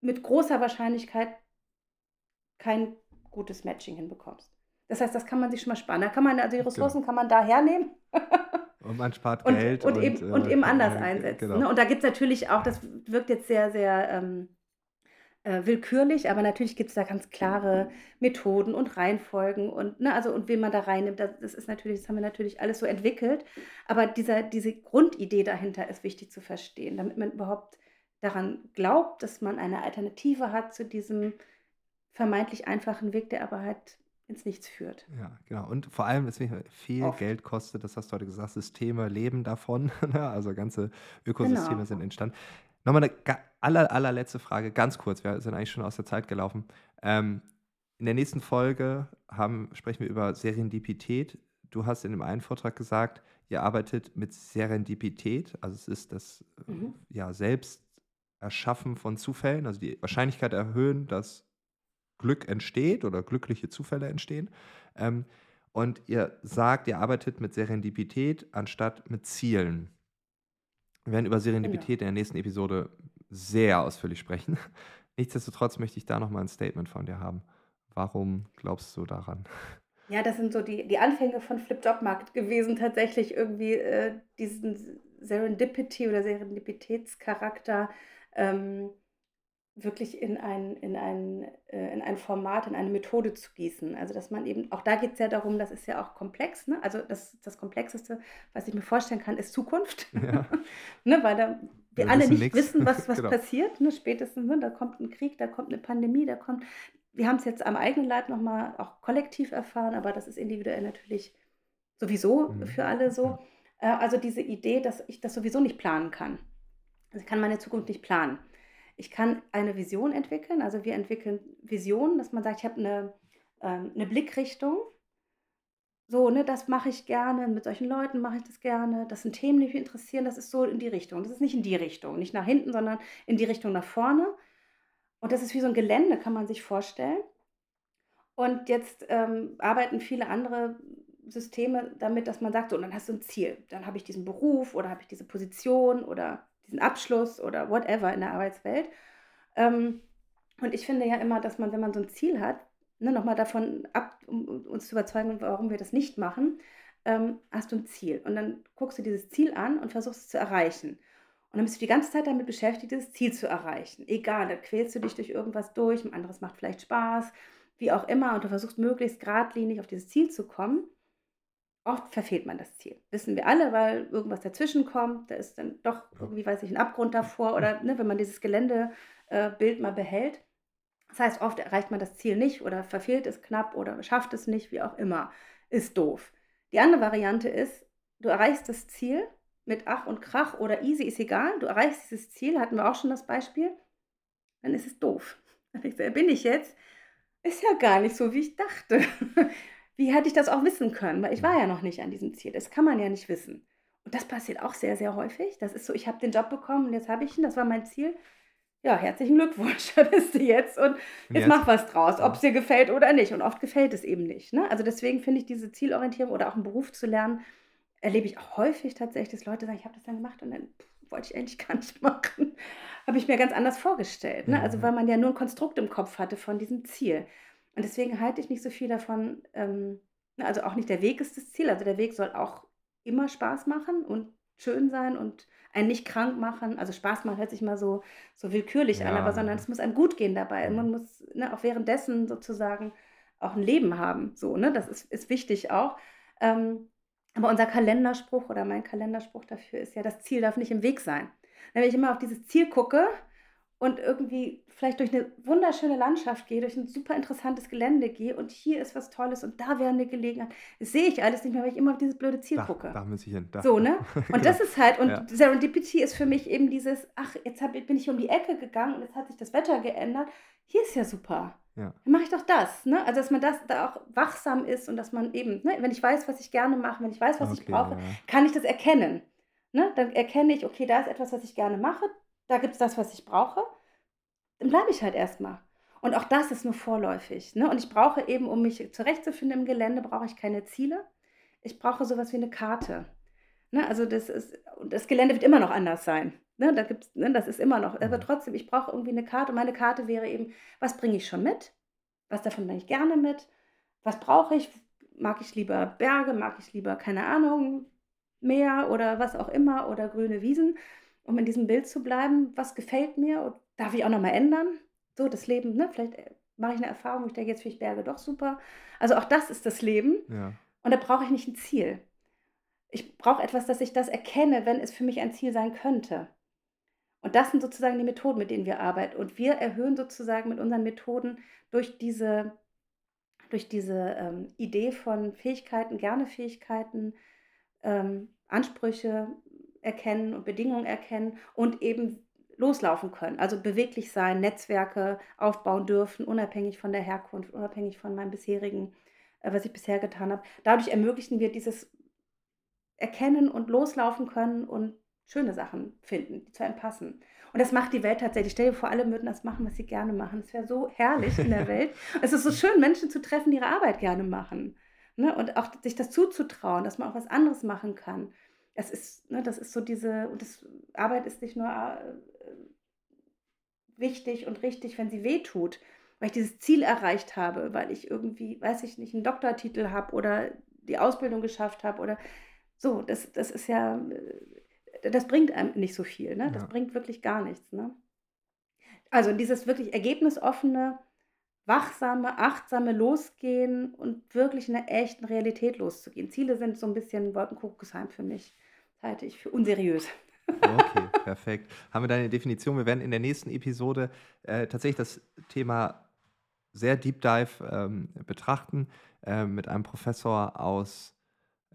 mit großer Wahrscheinlichkeit kein gutes Matching hinbekommst. Das heißt, das kann man sich schon mal sparen. Da kann man, also die Ressourcen genau. kann man da hernehmen. <laughs>
und man spart Geld.
Und, und, eben, äh, und eben anders äh, einsetzen. Genau. Ne? Und da gibt es natürlich auch, das wirkt jetzt sehr, sehr ähm, äh, willkürlich, aber natürlich gibt es da ganz klare Methoden und Reihenfolgen und, ne, also, und wen man da reinnimmt. Das, das ist natürlich, das haben wir natürlich alles so entwickelt. Aber dieser, diese Grundidee dahinter ist wichtig zu verstehen, damit man überhaupt daran glaubt, dass man eine Alternative hat zu diesem vermeintlich einfachen Weg, der aber halt ins Nichts führt.
Ja, genau. Und vor allem, es viel Oft. Geld kostet, das hast du heute gesagt, Systeme leben davon. <laughs> Ne? also ganze Ökosysteme genau. sind entstanden. Nochmal eine aller, allerletzte Frage, ganz kurz. Wir sind eigentlich schon aus der Zeit gelaufen. Ähm, in der nächsten Folge haben, sprechen wir über Serendipität. Du hast in dem einen Vortrag gesagt, ihr arbeitet mit Serendipität, also es ist das mhm. ja, Selbst Erschaffen von Zufällen, also die Wahrscheinlichkeit erhöhen, dass Glück entsteht oder glückliche Zufälle entstehen. Ähm, und ihr sagt, ihr arbeitet mit Serendipität anstatt mit Zielen. Wir werden über Serendipität genau. in der nächsten Episode sehr ausführlich sprechen. <laughs> Nichtsdestotrotz möchte ich da nochmal ein Statement von dir haben. Warum glaubst du daran?
Ja, das sind so die, die Anfänge von Flip Job Market gewesen, tatsächlich irgendwie äh, diesen Serendipity oder Serendipitätscharakter ähm, wirklich in ein, in, ein, äh, in ein Format, in eine Methode zu gießen. Also dass man eben, auch da geht es ja darum, das ist ja auch komplex, ne? also das, das Komplexeste, was ich mir vorstellen kann, ist Zukunft, ja. <laughs> ne? weil da wir, wir alle nicht nix. wissen, was, <laughs> was genau. passiert, ne? spätestens, ne? da kommt ein Krieg, da kommt eine Pandemie, da kommt wir haben es jetzt am eigenen Leib nochmal auch kollektiv erfahren, aber das ist individuell natürlich sowieso mhm. für alle so. Äh, also diese Idee, dass ich das sowieso nicht planen kann. Also ich kann meine Zukunft nicht planen. Ich kann eine Vision entwickeln. Also wir entwickeln Visionen, dass man sagt, ich habe eine, ähm, eine Blickrichtung. So, ne, das mache ich gerne. Mit solchen Leuten mache ich das gerne. Das sind Themen, die mich interessieren. Das ist so in die Richtung. Das ist nicht in die Richtung, nicht nach hinten, sondern in die Richtung nach vorne. Und das ist wie so ein Gelände, kann man sich vorstellen. Und jetzt ähm, arbeiten viele andere Systeme damit, dass man sagt, so, und dann hast du ein Ziel. Dann habe ich diesen Beruf oder habe ich diese Position oder diesen Abschluss oder whatever in der Arbeitswelt. Ähm, und ich finde ja immer, dass man, wenn man so ein Ziel hat, ne, nochmal davon ab, um uns zu überzeugen, warum wir das nicht machen, ähm, hast du ein Ziel. Und dann guckst du dieses Ziel an und versuchst es zu erreichen. Und dann bist du die ganze Zeit damit beschäftigt, dieses Ziel zu erreichen. Egal, da quälst du dich durch irgendwas durch, ein anderes macht vielleicht Spaß, wie auch immer, und du versuchst möglichst geradlinig auf dieses Ziel zu kommen. Oft verfehlt man das Ziel. Wissen wir alle, weil irgendwas dazwischen kommt, da ist dann doch irgendwie, weiß ich, ein Abgrund davor oder ne, wenn man dieses Geländebild äh, mal behält. Das heißt, oft erreicht man das Ziel nicht oder verfehlt es knapp oder schafft es nicht, wie auch immer. Ist doof. Die andere Variante ist, du erreichst das Ziel mit Ach und Krach oder easy, ist egal. Du erreichst dieses Ziel, hatten wir auch schon das Beispiel. Dann ist es doof. <laughs> Wer bin ich jetzt? Ist ja gar nicht so, wie ich dachte. Wie hätte ich das auch wissen können? Weil ich war ja noch nicht an diesem Ziel. Das kann man ja nicht wissen. Und das passiert auch sehr, sehr häufig. Das ist so, ich habe den Job bekommen und jetzt habe ich ihn, das war mein Ziel. Ja, herzlichen Glückwunsch, <laughs> da bist du jetzt und jetzt, jetzt. mach was draus, ob es dir gefällt oder nicht. Und oft gefällt es eben nicht. Ne? Also deswegen finde ich diese Zielorientierung oder auch einen Beruf zu lernen, erlebe ich auch häufig tatsächlich, dass Leute sagen, ich habe das dann gemacht und dann pff, wollte ich eigentlich <laughs> gar nicht machen. habe ich mir ganz anders vorgestellt. Ne? Also mhm. weil man ja nur ein Konstrukt im Kopf hatte von diesem Ziel. Und deswegen halte ich nicht so viel davon, ähm, also auch nicht der Weg ist das Ziel. Also der Weg soll auch immer Spaß machen und schön sein und einen nicht krank machen. Also Spaß machen hört sich mal so, so willkürlich ja. an, aber sondern es muss einem gut gehen dabei. Mhm. Man muss ne, auch währenddessen sozusagen auch ein Leben haben. So, ne? Das ist, ist wichtig auch. Ähm, aber unser Kalenderspruch oder mein Kalenderspruch dafür ist ja, das Ziel darf nicht im Weg sein. Wenn ich immer auf dieses Ziel gucke und irgendwie vielleicht durch eine wunderschöne Landschaft gehe, durch ein super interessantes Gelände gehe und hier ist was Tolles und da wäre eine Gelegenheit. Das sehe ich alles nicht mehr, weil ich immer auf dieses blöde Ziel
da,
gucke.
Da muss ich hin. Da.
So, ne? <laughs> Und genau. das ist halt, und ja. Serendipity ist für mich eben dieses, ach, jetzt hab, bin ich um die Ecke gegangen und jetzt hat sich das Wetter geändert. Hier ist ja super. Ja. Dann mache ich doch das. Ne? Also, dass man das da auch wachsam ist und dass man eben, ne, wenn ich weiß, was ich gerne mache, wenn ich weiß, was okay, ich brauche, ja. kann ich das erkennen. Ne? Dann erkenne ich, okay, da ist etwas, was ich gerne mache, da gibt es das, was ich brauche dann bleibe ich halt erstmal. Und auch das ist nur vorläufig. Ne? Und ich brauche eben, um mich zurechtzufinden im Gelände, brauche ich keine Ziele. Ich brauche sowas wie eine Karte. Ne? Also das ist, das Gelände wird immer noch anders sein. Ne? Da gibt's, ne? Das ist immer noch. Aber mhm. trotzdem, ich brauche irgendwie eine Karte. Und meine Karte wäre eben, was bringe ich schon mit? Was davon bringe ich gerne mit? Was brauche ich? Mag ich lieber Berge? Mag ich lieber, keine Ahnung, Meer oder was auch immer oder grüne Wiesen? Um in diesem Bild zu bleiben, was gefällt mir darf ich auch noch mal ändern? So, das Leben, ne? Vielleicht äh, mache ich eine Erfahrung, wo ich denke, jetzt finde ich Berge doch super. Also auch das ist das Leben. Ja. Und da brauche ich nicht ein Ziel. Ich brauche etwas, dass ich das erkenne, wenn es für mich ein Ziel sein könnte. Und das sind sozusagen die Methoden, mit denen wir arbeiten. Und wir erhöhen sozusagen mit unseren Methoden durch diese, durch diese ähm, Idee von Fähigkeiten, gerne Fähigkeiten, ähm, Ansprüche erkennen und Bedingungen erkennen und eben loslaufen können. Also beweglich sein, Netzwerke aufbauen dürfen, unabhängig von der Herkunft, unabhängig von meinem bisherigen, äh, was ich bisher getan habe. Dadurch ermöglichen wir dieses Erkennen und loslaufen können und schöne Sachen finden, die zu einem passen. Und das macht die Welt tatsächlich. Stell dir vor, alle würden das machen, was sie gerne machen. Es wäre so herrlich in der <laughs> Welt. Es ist so schön, Menschen zu treffen, die ihre Arbeit gerne machen. Ne? Und auch sich das zuzutrauen, dass man auch was anderes machen kann. Das ist, ne, das ist so diese, und das, Arbeit ist nicht nur äh, wichtig und richtig, wenn sie weh tut, weil ich dieses Ziel erreicht habe, weil ich irgendwie, weiß ich nicht, einen Doktortitel habe oder die Ausbildung geschafft habe oder so, das, das ist ja, äh, das bringt einem nicht so viel, ne? Das ja. bringt wirklich gar nichts, ne? Also dieses wirklich ergebnisoffene, wachsame, achtsame Losgehen und wirklich in der echten Realität loszugehen. Ziele sind so ein bisschen Wolkenkuckucksheim für mich. Halte ich für unseriös.
Okay, <laughs> perfekt. Haben wir deine Definition? Wir werden in der nächsten Episode äh, tatsächlich das Thema sehr Deep Dive ähm, betrachten äh, mit einem Professor aus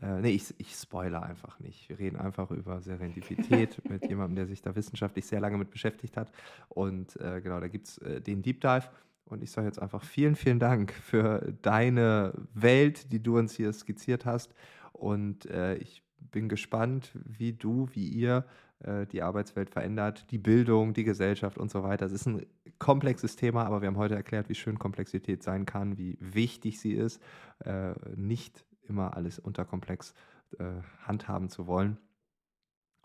äh, nee, ich, ich spoilere einfach nicht. Wir reden einfach über Serendipität <laughs> mit jemandem, der sich da wissenschaftlich sehr lange mit beschäftigt hat. Und äh, genau, da gibt es äh, den Deep Dive. Und ich sage jetzt einfach vielen, vielen Dank für deine Welt, die du uns hier skizziert hast. Und äh, ich bin gespannt, wie du, wie ihr äh, die Arbeitswelt verändert, die Bildung, die Gesellschaft und so weiter. Es ist ein komplexes Thema, aber wir haben heute erklärt, wie schön Komplexität sein kann, wie wichtig sie ist, äh, nicht immer alles unterkomplex äh, handhaben zu wollen.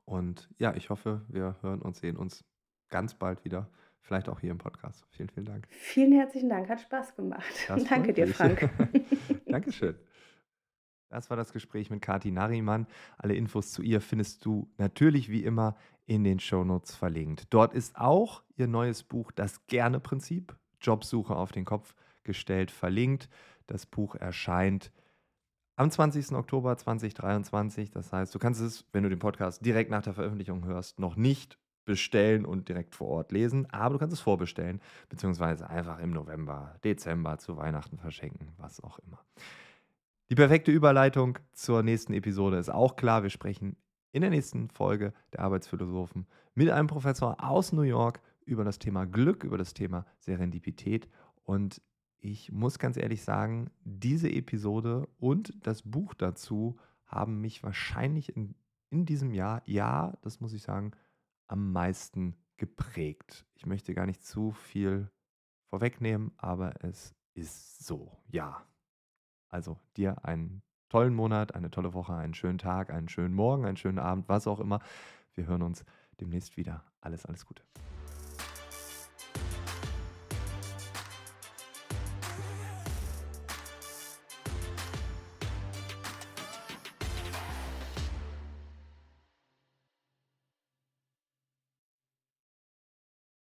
Und ja, ich hoffe, wir hören und sehen uns ganz bald wieder. Vielleicht auch hier im Podcast. Vielen, vielen Dank.
Vielen herzlichen Dank. Hat Spaß gemacht. Das Danke dir, Frank. <laughs>
Dankeschön. Das war das Gespräch mit Kati Nariman. Alle Infos zu ihr findest du natürlich wie immer in den Shownotes verlinkt. Dort ist auch ihr neues Buch Das Gerne-Prinzip, Jobsuche auf den Kopf gestellt, verlinkt. Das Buch erscheint am 20. Oktober 2023. Das heißt, du kannst es, wenn du den Podcast direkt nach der Veröffentlichung hörst, noch nicht bestellen und direkt vor Ort lesen, aber du kannst es vorbestellen, beziehungsweise einfach im November, Dezember zu Weihnachten verschenken, was auch immer. Die perfekte Überleitung zur nächsten Episode ist auch klar. Wir sprechen in der nächsten Folge der Arbeitsphilosophen mit einem Professor aus New York über das Thema Glück, über das Thema Serendipität und ich muss ganz ehrlich sagen, diese Episode und das Buch dazu haben mich wahrscheinlich in, in diesem Jahr, ja, das muss ich sagen, am meisten geprägt. Ich möchte gar nicht zu viel vorwegnehmen, aber es ist so, ja. Also dir einen tollen Monat, eine tolle Woche, einen schönen Tag, einen schönen Morgen, einen schönen Abend, was auch immer. Wir hören uns demnächst wieder. Alles, alles Gute.